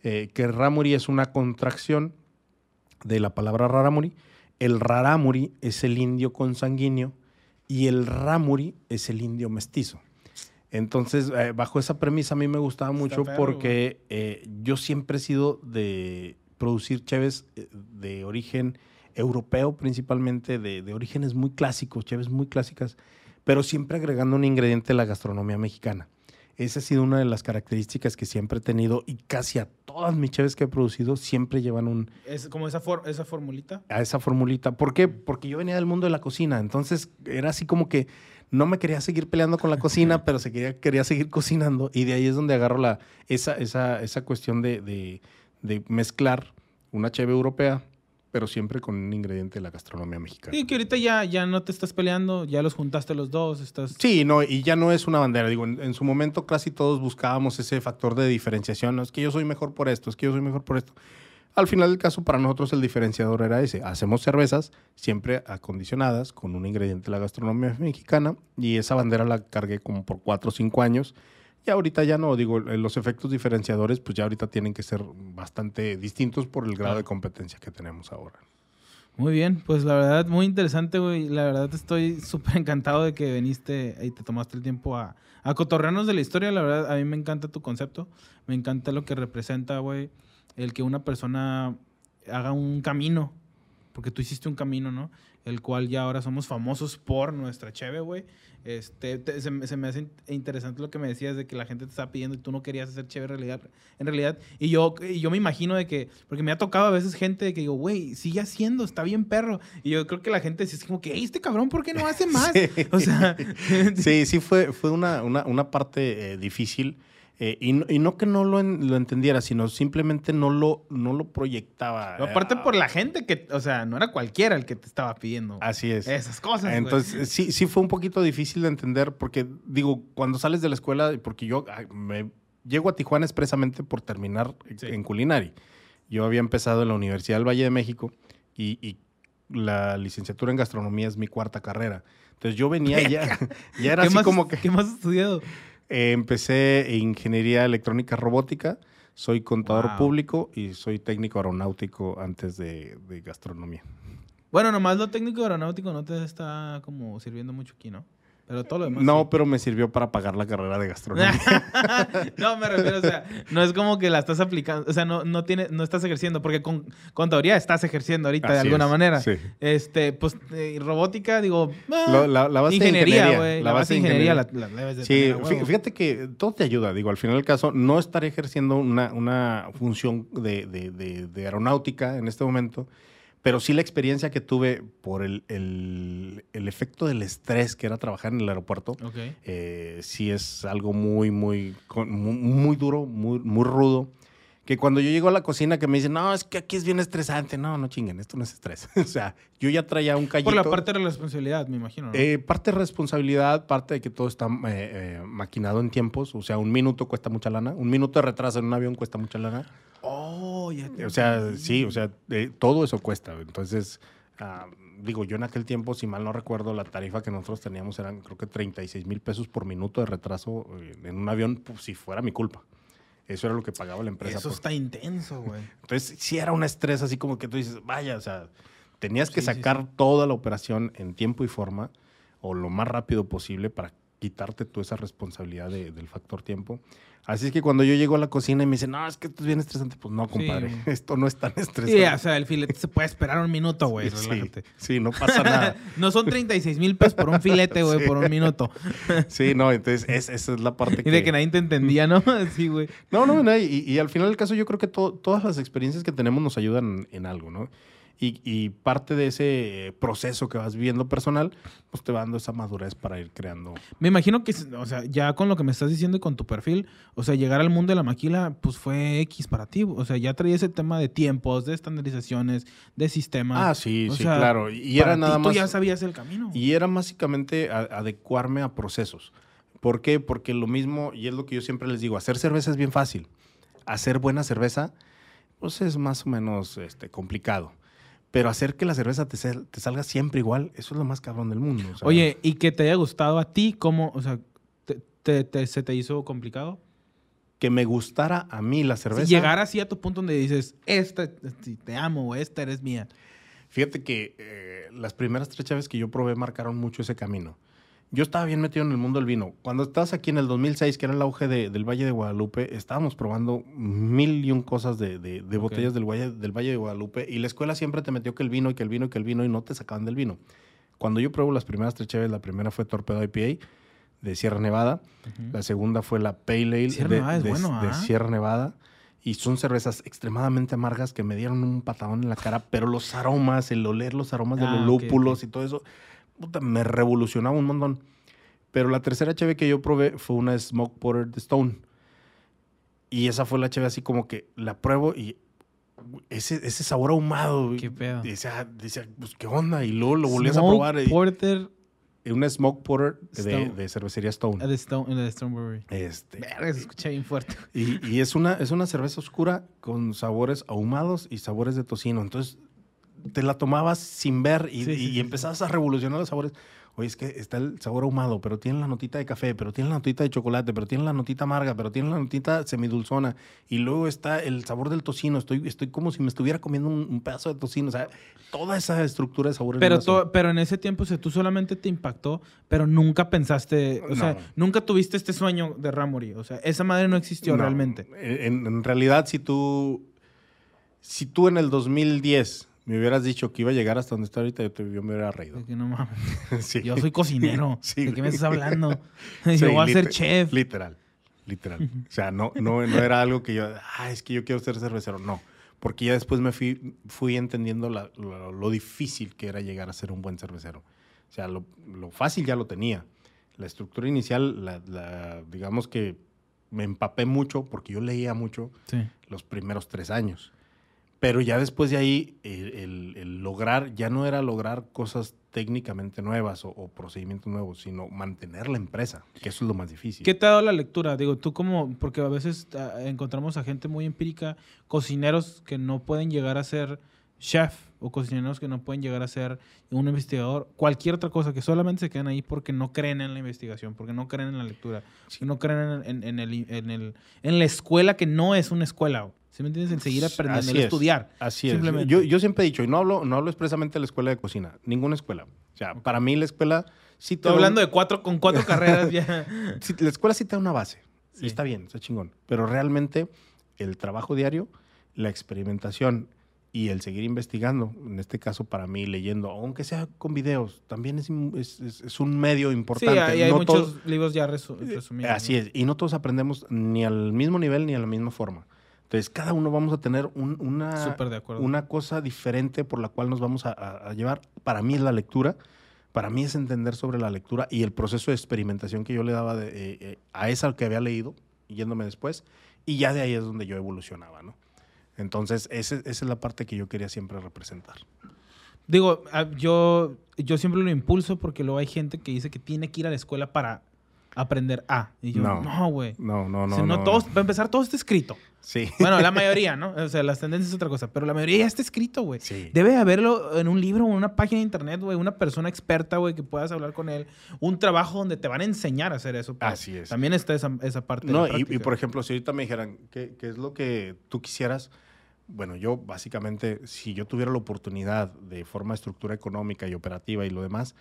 Eh, que Ramuri es una contracción de la palabra Raramuri. El Raramuri es el indio consanguíneo y el Ramuri es el indio mestizo. Entonces, eh, bajo esa premisa a mí me gustaba mucho perro, porque eh, yo siempre he sido de producir cheves eh, de origen europeo principalmente, de, de orígenes muy clásicos, cheves muy clásicas, pero siempre agregando un ingrediente de la gastronomía mexicana. Esa ha sido una de las características que siempre he tenido y casi a todas mis cheves que he producido siempre llevan un, Es como esa, for- esa formulita. a esa formulita. ¿Por qué? Porque yo venía del mundo de la cocina, entonces era así como que no me quería seguir peleando con la cocina, pero se quería, quería seguir cocinando y de ahí es donde agarro la, esa, esa, esa cuestión de, de- de mezclar una cheve europea, pero siempre con un ingrediente de la gastronomía mexicana. Sí, que ahorita ya, ya no te estás peleando, ya los juntaste los dos, estás... Sí, no, y ya no es una bandera. Digo, en, en su momento casi todos buscábamos ese factor de diferenciación. No, es que yo soy mejor por esto, es que yo soy mejor por esto. Al final del caso, para nosotros el diferenciador era ese. Hacemos cervezas siempre acondicionadas con un ingrediente de la gastronomía mexicana y esa bandera la cargué como por cuatro o cinco años. Y ahorita ya no, digo, los efectos diferenciadores pues ya ahorita tienen que ser bastante distintos por el grado de competencia que tenemos ahora. Muy bien, pues la verdad, muy interesante, güey. La verdad estoy súper encantado de que viniste y te tomaste el tiempo a, a cotorrearnos de la historia. La verdad, a mí me encanta tu concepto. Me encanta lo que representa, güey, el que una persona haga un camino. Porque tú hiciste un camino, ¿no? El cual ya ahora somos famosos por nuestra cheve, güey. Este, se, me hace interesante lo que me decías de que la gente te estaba pidiendo y tú no querías hacer chévere en realidad. En realidad y yo, y yo me imagino de que, porque me ha tocado a veces gente que digo, güey, sigue haciendo, está bien perro. Y yo creo que la gente es como que, este cabrón, ¿por qué no hace más? [laughs] Sí. O sea, sí, [laughs] sí, fue, fue una, una, una parte eh, difícil. Eh, y, no que no lo, lo, entendiera, sino simplemente no lo, no lo proyectaba. aparte por la gente que, o sea, no era cualquiera el que te estaba pidiendo. Así es. Esas cosas. Entonces, sí, sí fue un poquito difícil de entender porque, digo, cuando sales de la escuela, porque yo me llego a Tijuana expresamente por terminar en Culinary. Yo había empezado en la Universidad del Valle de México y, la licenciatura en gastronomía es mi cuarta carrera. Entonces yo venía ya, [laughs] ya era así como que... ¿Qué más estudiado? Eh, empecé ingeniería electrónica robótica, soy contador público y soy técnico aeronáutico antes de, gastronomía. Bueno, nomás lo técnico aeronáutico no te está como sirviendo mucho aquí, ¿no? Pero todo lo demás. No, pero me sirvió para pagar la carrera de gastronomía. [laughs] no, me refiero, o sea, no es como que la estás aplicando, o sea, no, no, tiene, no estás ejerciendo, porque con contaduría estás ejerciendo ahorita de alguna manera. Sí. Este, pues, eh, robótica, digo, ah, la, base ingeniería, güey. La, base de ingeniería, la, debes de Sí, fíjate que todo te ayuda, digo, al final del caso, no estar ejerciendo una, una función de, de, de, de aeronáutica en este momento pero sí la experiencia que tuve por el, el, el efecto del estrés que era trabajar en el aeropuerto, eh, sí es algo muy, muy, muy, muy, duro, muy, muy rudo. Que cuando yo llego a la cocina que me dicen, no, es que aquí es bien estresante. No, no chinguen, esto no es estrés. [laughs] o sea, yo ya traía un callito. Por la parte de la responsabilidad, me imagino. Eh, parte de responsabilidad, parte de que todo está eh, maquinado en tiempos. O sea, un minuto cuesta mucha lana. Un minuto de retraso en un avión cuesta mucha lana. Oh, ya O sea, sí, o sea, todo eso cuesta. Entonces, digo, yo en aquel tiempo, si mal no recuerdo, la tarifa que nosotros teníamos eran creo que 36 mil pesos por minuto de retraso eh, en un avión, pues, si fuera mi culpa. Eso era lo que pagaba la empresa. Eso está intenso, güey. [laughs] Entonces, sí era un estrés así como que tú dices, vaya, o sea, tenías que sacar toda la operación en tiempo y forma o lo más rápido posible para quitarte toda esa responsabilidad del factor tiempo. Así es que cuando yo llego a la cocina y me dicen, no, es que esto es bien estresante, pues no, compadre, [laughs] esto no es tan estresante. Sí, o sea, el filete se puede esperar un minuto, güey. Sí, sí, no pasa nada. [laughs] no son 36 mil pesos por un filete, güey, [laughs] por un minuto. sí, no, entonces esa es la parte que... Y de que nadie te entendía, ¿no? sí, güey. No, no, no y, y, al final del caso yo creo que todas las experiencias que tenemos nos ayudan en algo, ¿no? Y, parte de ese proceso que vas viviendo personal, pues te va dando esa madurez para ir creando. Me imagino que, o sea, ya con lo que me estás diciendo y con tu perfil, o sea, llegar al mundo de la maquila, pues fue X para ti. O sea, ya traía ese tema de tiempos, de estandarizaciones, de sistemas. Ah, sí, sí, claro. Y era nada más. Tú ya sabías el camino. Y era básicamente adecuarme a procesos. ¿Por qué? Porque lo mismo, y es lo que yo siempre les digo, hacer cerveza es bien fácil. Hacer buena cerveza, pues es más o menos este, complicado. Pero hacer que la cerveza te, salga siempre igual, eso es lo más cabrón del mundo. Oye, y que te haya gustado a ti, ¿cómo, o sea, se te hizo complicado? Que me gustara a mí la cerveza. llegar así a tu punto donde dices, esta, te amo, esta eres mía. Fíjate que eh, las primeras tres chaves que yo probé marcaron mucho ese camino yo estaba bien metido en el mundo del vino. Cuando estabas aquí en el 2006, que era el auge del Valle de Guadalupe, estábamos probando mil y un cosas de, botellas del Valle, del Valle de Guadalupe y la escuela siempre te metió que el vino y que el vino y que el vino y no te sacaban del vino. Cuando yo probé las primeras tres chaves, la primera fue Torpedo IPA de Sierra Nevada, la segunda fue la Pale Ale de, ¿ah? Sierra Nevada. Y son cervezas extremadamente amargas que me dieron un patadón en la cara, pero los aromas, el oler los aromas de los ah, lúpulos y todo eso, me revolucionaba un montón. Pero la tercera cheve que yo probé fue una Smoke Porter de Stone. Y esa fue la cheve así como que la pruebo y ese, ese sabor ahumado. Qué pedo. Decía, decía, pues qué onda. Y luego lo volvías a probar. Y, Porter. Una Smoke Porter de, de, cervecería Stone. Ah, de Stone, de Stone. Este. Verga, se escucha bien fuerte. Y, y, es, una, es una cerveza oscura con sabores ahumados y sabores de tocino. Entonces te la tomabas sin ver y, y empezabas a revolucionar los sabores. oye, es que está el sabor ahumado, pero tiene la notita de café, pero tiene la notita de chocolate, pero tiene la notita amarga, pero tiene la notita semidulzona. Y luego está el sabor del tocino. Estoy, estoy como si me estuviera comiendo un, pedazo de tocino. O sea, toda esa estructura de sabores. Pero, pero en ese tiempo, o sea, tú solamente te impactó, pero nunca pensaste, o sea, nunca tuviste este sueño de Ramori. O sea, esa madre no existió realmente. En, en realidad, si tú, si tú en el 2010 me hubieras dicho que iba a llegar hasta donde está ahorita, yo, te, me hubiera reído. Que no mames. [laughs] Yo soy cocinero. [laughs] ¿De qué me estás hablando? [laughs] yo voy a ser chef. Literal, literal. o sea, no, no, no era algo que yo, ah, es que yo quiero ser cervecero. No, porque ya después me fui, fui entendiendo lo, difícil que era llegar a ser un buen cervecero. O sea, lo, fácil ya lo tenía. La estructura inicial, la, digamos que me empapé mucho porque yo leía mucho los primeros tres años. Pero ya después de ahí, el, lograr, ya no era lograr cosas técnicamente nuevas o, procedimientos nuevos, sino mantener la empresa, que eso es lo más difícil. ¿Qué te ha dado la lectura? Digo, tú como, porque a veces ah, encontramos a gente muy empírica, cocineros que no pueden llegar a ser chef o cocineros que no pueden llegar a ser un investigador, cualquier otra cosa, que solamente se quedan ahí porque no creen en la investigación, porque no creen en la lectura, no creen en, el, en, el, en la escuela que no es una escuela. ¿Sí me entiendes? En seguir aprendiendo, en estudiar. Así es. Yo, yo, siempre he dicho, y no hablo, no hablo expresamente de la escuela de cocina, ninguna escuela. O sea, para mí la escuela sí te Estoy hablando de cuatro, con cuatro [laughs] carreras ya. la escuela sí te da una base. Y está bien, está chingón. Pero realmente el trabajo diario, la experimentación y el seguir investigando, en este caso para mí leyendo, aunque sea con videos, también es, es, es un medio importante. Sí, hay, hay muchos libros ya resumidos. Así es, y no todos aprendemos ni al mismo nivel ni a la misma forma. Entonces, cada uno vamos a tener una, una cosa diferente por la cual nos vamos a, llevar. Para mí es la lectura, para mí es entender sobre la lectura y el proceso de experimentación que yo le daba de, eh, eh, a esa que había leído, yéndome después, y ya de ahí es donde yo evolucionaba, ¿no? Entonces, esa es la parte que yo quería siempre representar. Digo, ah, yo, yo siempre lo impulso porque luego hay gente que dice que tiene que ir a la escuela para aprender A. Y yo, no, güey. No, no, no, no, Todos, para empezar, todo está escrito. Sí. Bueno, la mayoría, ¿no? O sea, las tendencias es otra cosa, pero la mayoría ya está escrito, güey. Sí. Debe haberlo en un libro o en una página de internet, güey, una persona experta, güey, que puedas hablar con él. Un trabajo donde te van a enseñar a hacer eso. Así es. También está esa, esa parte. No, y, y, por ejemplo, si ahorita me dijeran, ¿qué, ¿qué es lo que tú quisieras? Bueno, yo básicamente, si yo tuviera la oportunidad de forma de estructura económica y operativa y lo demás,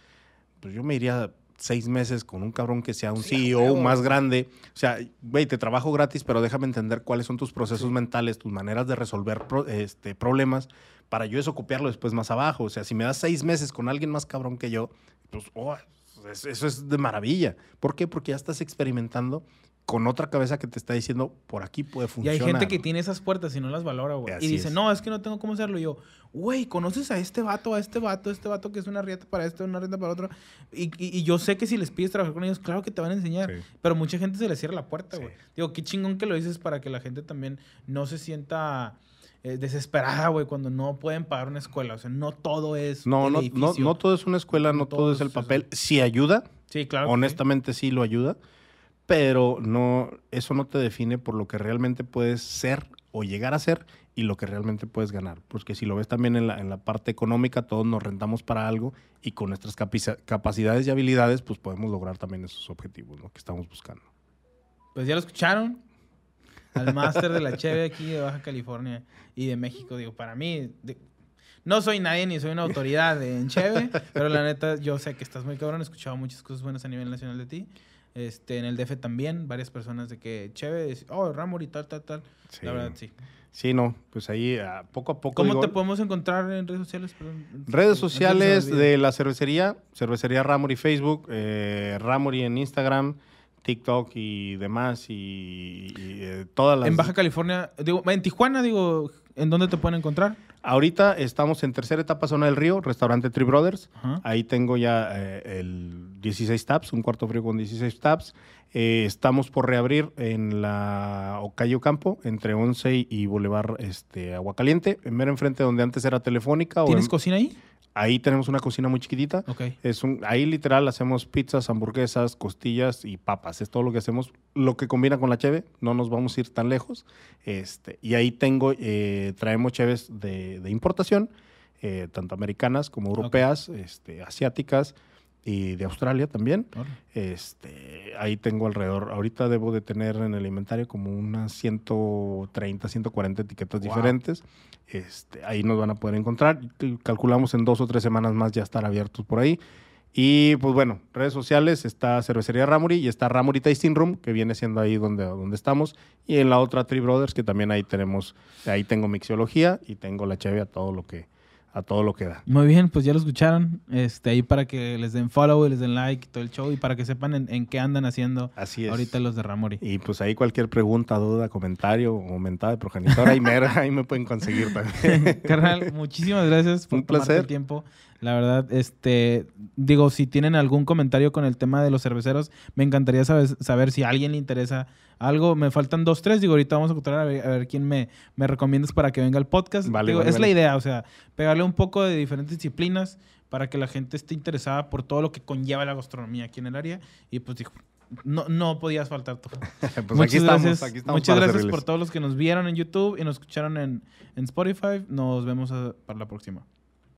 pues yo me iría seis meses con un cabrón que sea un CEO más grande. O sea, güey, te trabajo gratis, pero déjame entender cuáles son tus procesos mentales, tus maneras de resolver este, problemas para yo eso copiarlo después más abajo. O sea, si me das seis meses con alguien más cabrón que yo, pues, oh, eso es de maravilla. ¿Por qué? Porque ya estás experimentando con otra cabeza que te está diciendo, por aquí puede funcionar. Y hay gente que tiene esas puertas y no las valora, güey. Y dice, no, es que no tengo cómo hacerlo. Y yo, güey, ¿conoces a este vato, a este vato, a este vato que es una rieta para esto, una rieta para otro? Y, y, yo sé que si les pides trabajar con ellos, claro que te van a enseñar. Pero mucha gente se les cierra la puerta, güey. Digo, qué chingón que lo dices para que la gente también no se sienta... Eh, desesperada, güey, cuando no pueden pagar una escuela. O sea, no todo es. No, no, no, no, todo es una escuela, no, todo, es el papel. Sí ayuda. Sí, claro. Honestamente, sí. lo ayuda pero no, eso no te define por lo que realmente puedes ser o llegar a ser y lo que realmente puedes ganar. Porque si lo ves también en la, en la parte económica, todos nos rentamos para algo y con nuestras capacidades y habilidades, pues podemos lograr también esos objetivos ¿no? que estamos buscando. Pues ya lo escucharon. Al máster de la Cheve aquí de Baja California y de México. Digo, para mí, no soy nadie ni soy una autoridad en Cheve, pero la neta, yo sé que estás muy cabrón. He escuchado muchas cosas buenas a nivel nacional de ti. Este, en el DF también, varias personas de que, chévere, oh, Ramor y tal, tal, tal. La verdad, sí. Sí, no, pues ahí ah, poco a poco. ¿Cómo te podemos encontrar en redes sociales? redes sociales de la cervecería, cervecería Ramori Facebook, eh, Ramori en Instagram, TikTok y demás y, eh, todas las... En Baja California, digo, en Tijuana, digo, ¿en dónde te pueden encontrar? Ahorita estamos en tercera etapa zona del río, restaurante Tree Brothers. Ahí tengo ya eh, el 16 taps, un cuarto frío con 16 taps. Eh, estamos por reabrir en la Ocayo Campo, entre 11 y Boulevard este, Aguacaliente, en mero enfrente donde antes era Telefónica. ¿Tienes cocina ahí? Ahí tenemos una cocina muy chiquitita. Es un, ahí literal hacemos pizzas, hamburguesas, costillas y papas. Es todo lo que hacemos. Lo que combina con la cheve, no nos vamos a ir tan lejos. Este, y ahí tengo, eh, traemos cheves de, importación, eh, tanto americanas como europeas, este, asiáticas. Y de Australia también. Este, ahí tengo alrededor, ahorita debo de tener en el inventario como unas 130, 140 etiquetas diferentes. Este, ahí nos van a poder encontrar. Calculamos en dos o tres semanas más ya estar abiertos por ahí. Y pues bueno, redes sociales está Cervecería Ramuri y está Ramuri Tasting Room, que viene siendo ahí donde, donde estamos. Y en la otra Tree Brothers, que también ahí tenemos, ahí tengo mixiología y tengo la cheve a todo lo que, a todo lo que da. Muy bien, pues ya lo escucharon. Este, ahí para que les den follow y les den like y todo el show y para que sepan en, qué andan haciendo Así ahorita los de Ramori. Y pues ahí cualquier pregunta, duda, comentario o mentada de progenitora, ahí, [laughs] ahí me pueden conseguir también. [laughs] Carnal, muchísimas gracias por Un tomarte el tiempo. La verdad, este, digo, si tienen algún comentario con el tema de los cerveceros, me encantaría saber, saber si a alguien le interesa algo. Me faltan dos, tres. Digo, ahorita vamos a encontrar a ver, quién me, me recomiendas para que venga al podcast. Vale, es la idea, o sea, pegarle un poco de diferentes disciplinas para que la gente esté interesada por todo lo que conlleva la gastronomía aquí en el área. Y pues dijo, no, no podías faltar tú. [laughs] pues Muchas aquí gracias, estamos, aquí estamos Muchas gracias por todos los que nos vieron en YouTube y nos escucharon en, en Spotify. Nos vemos para la próxima.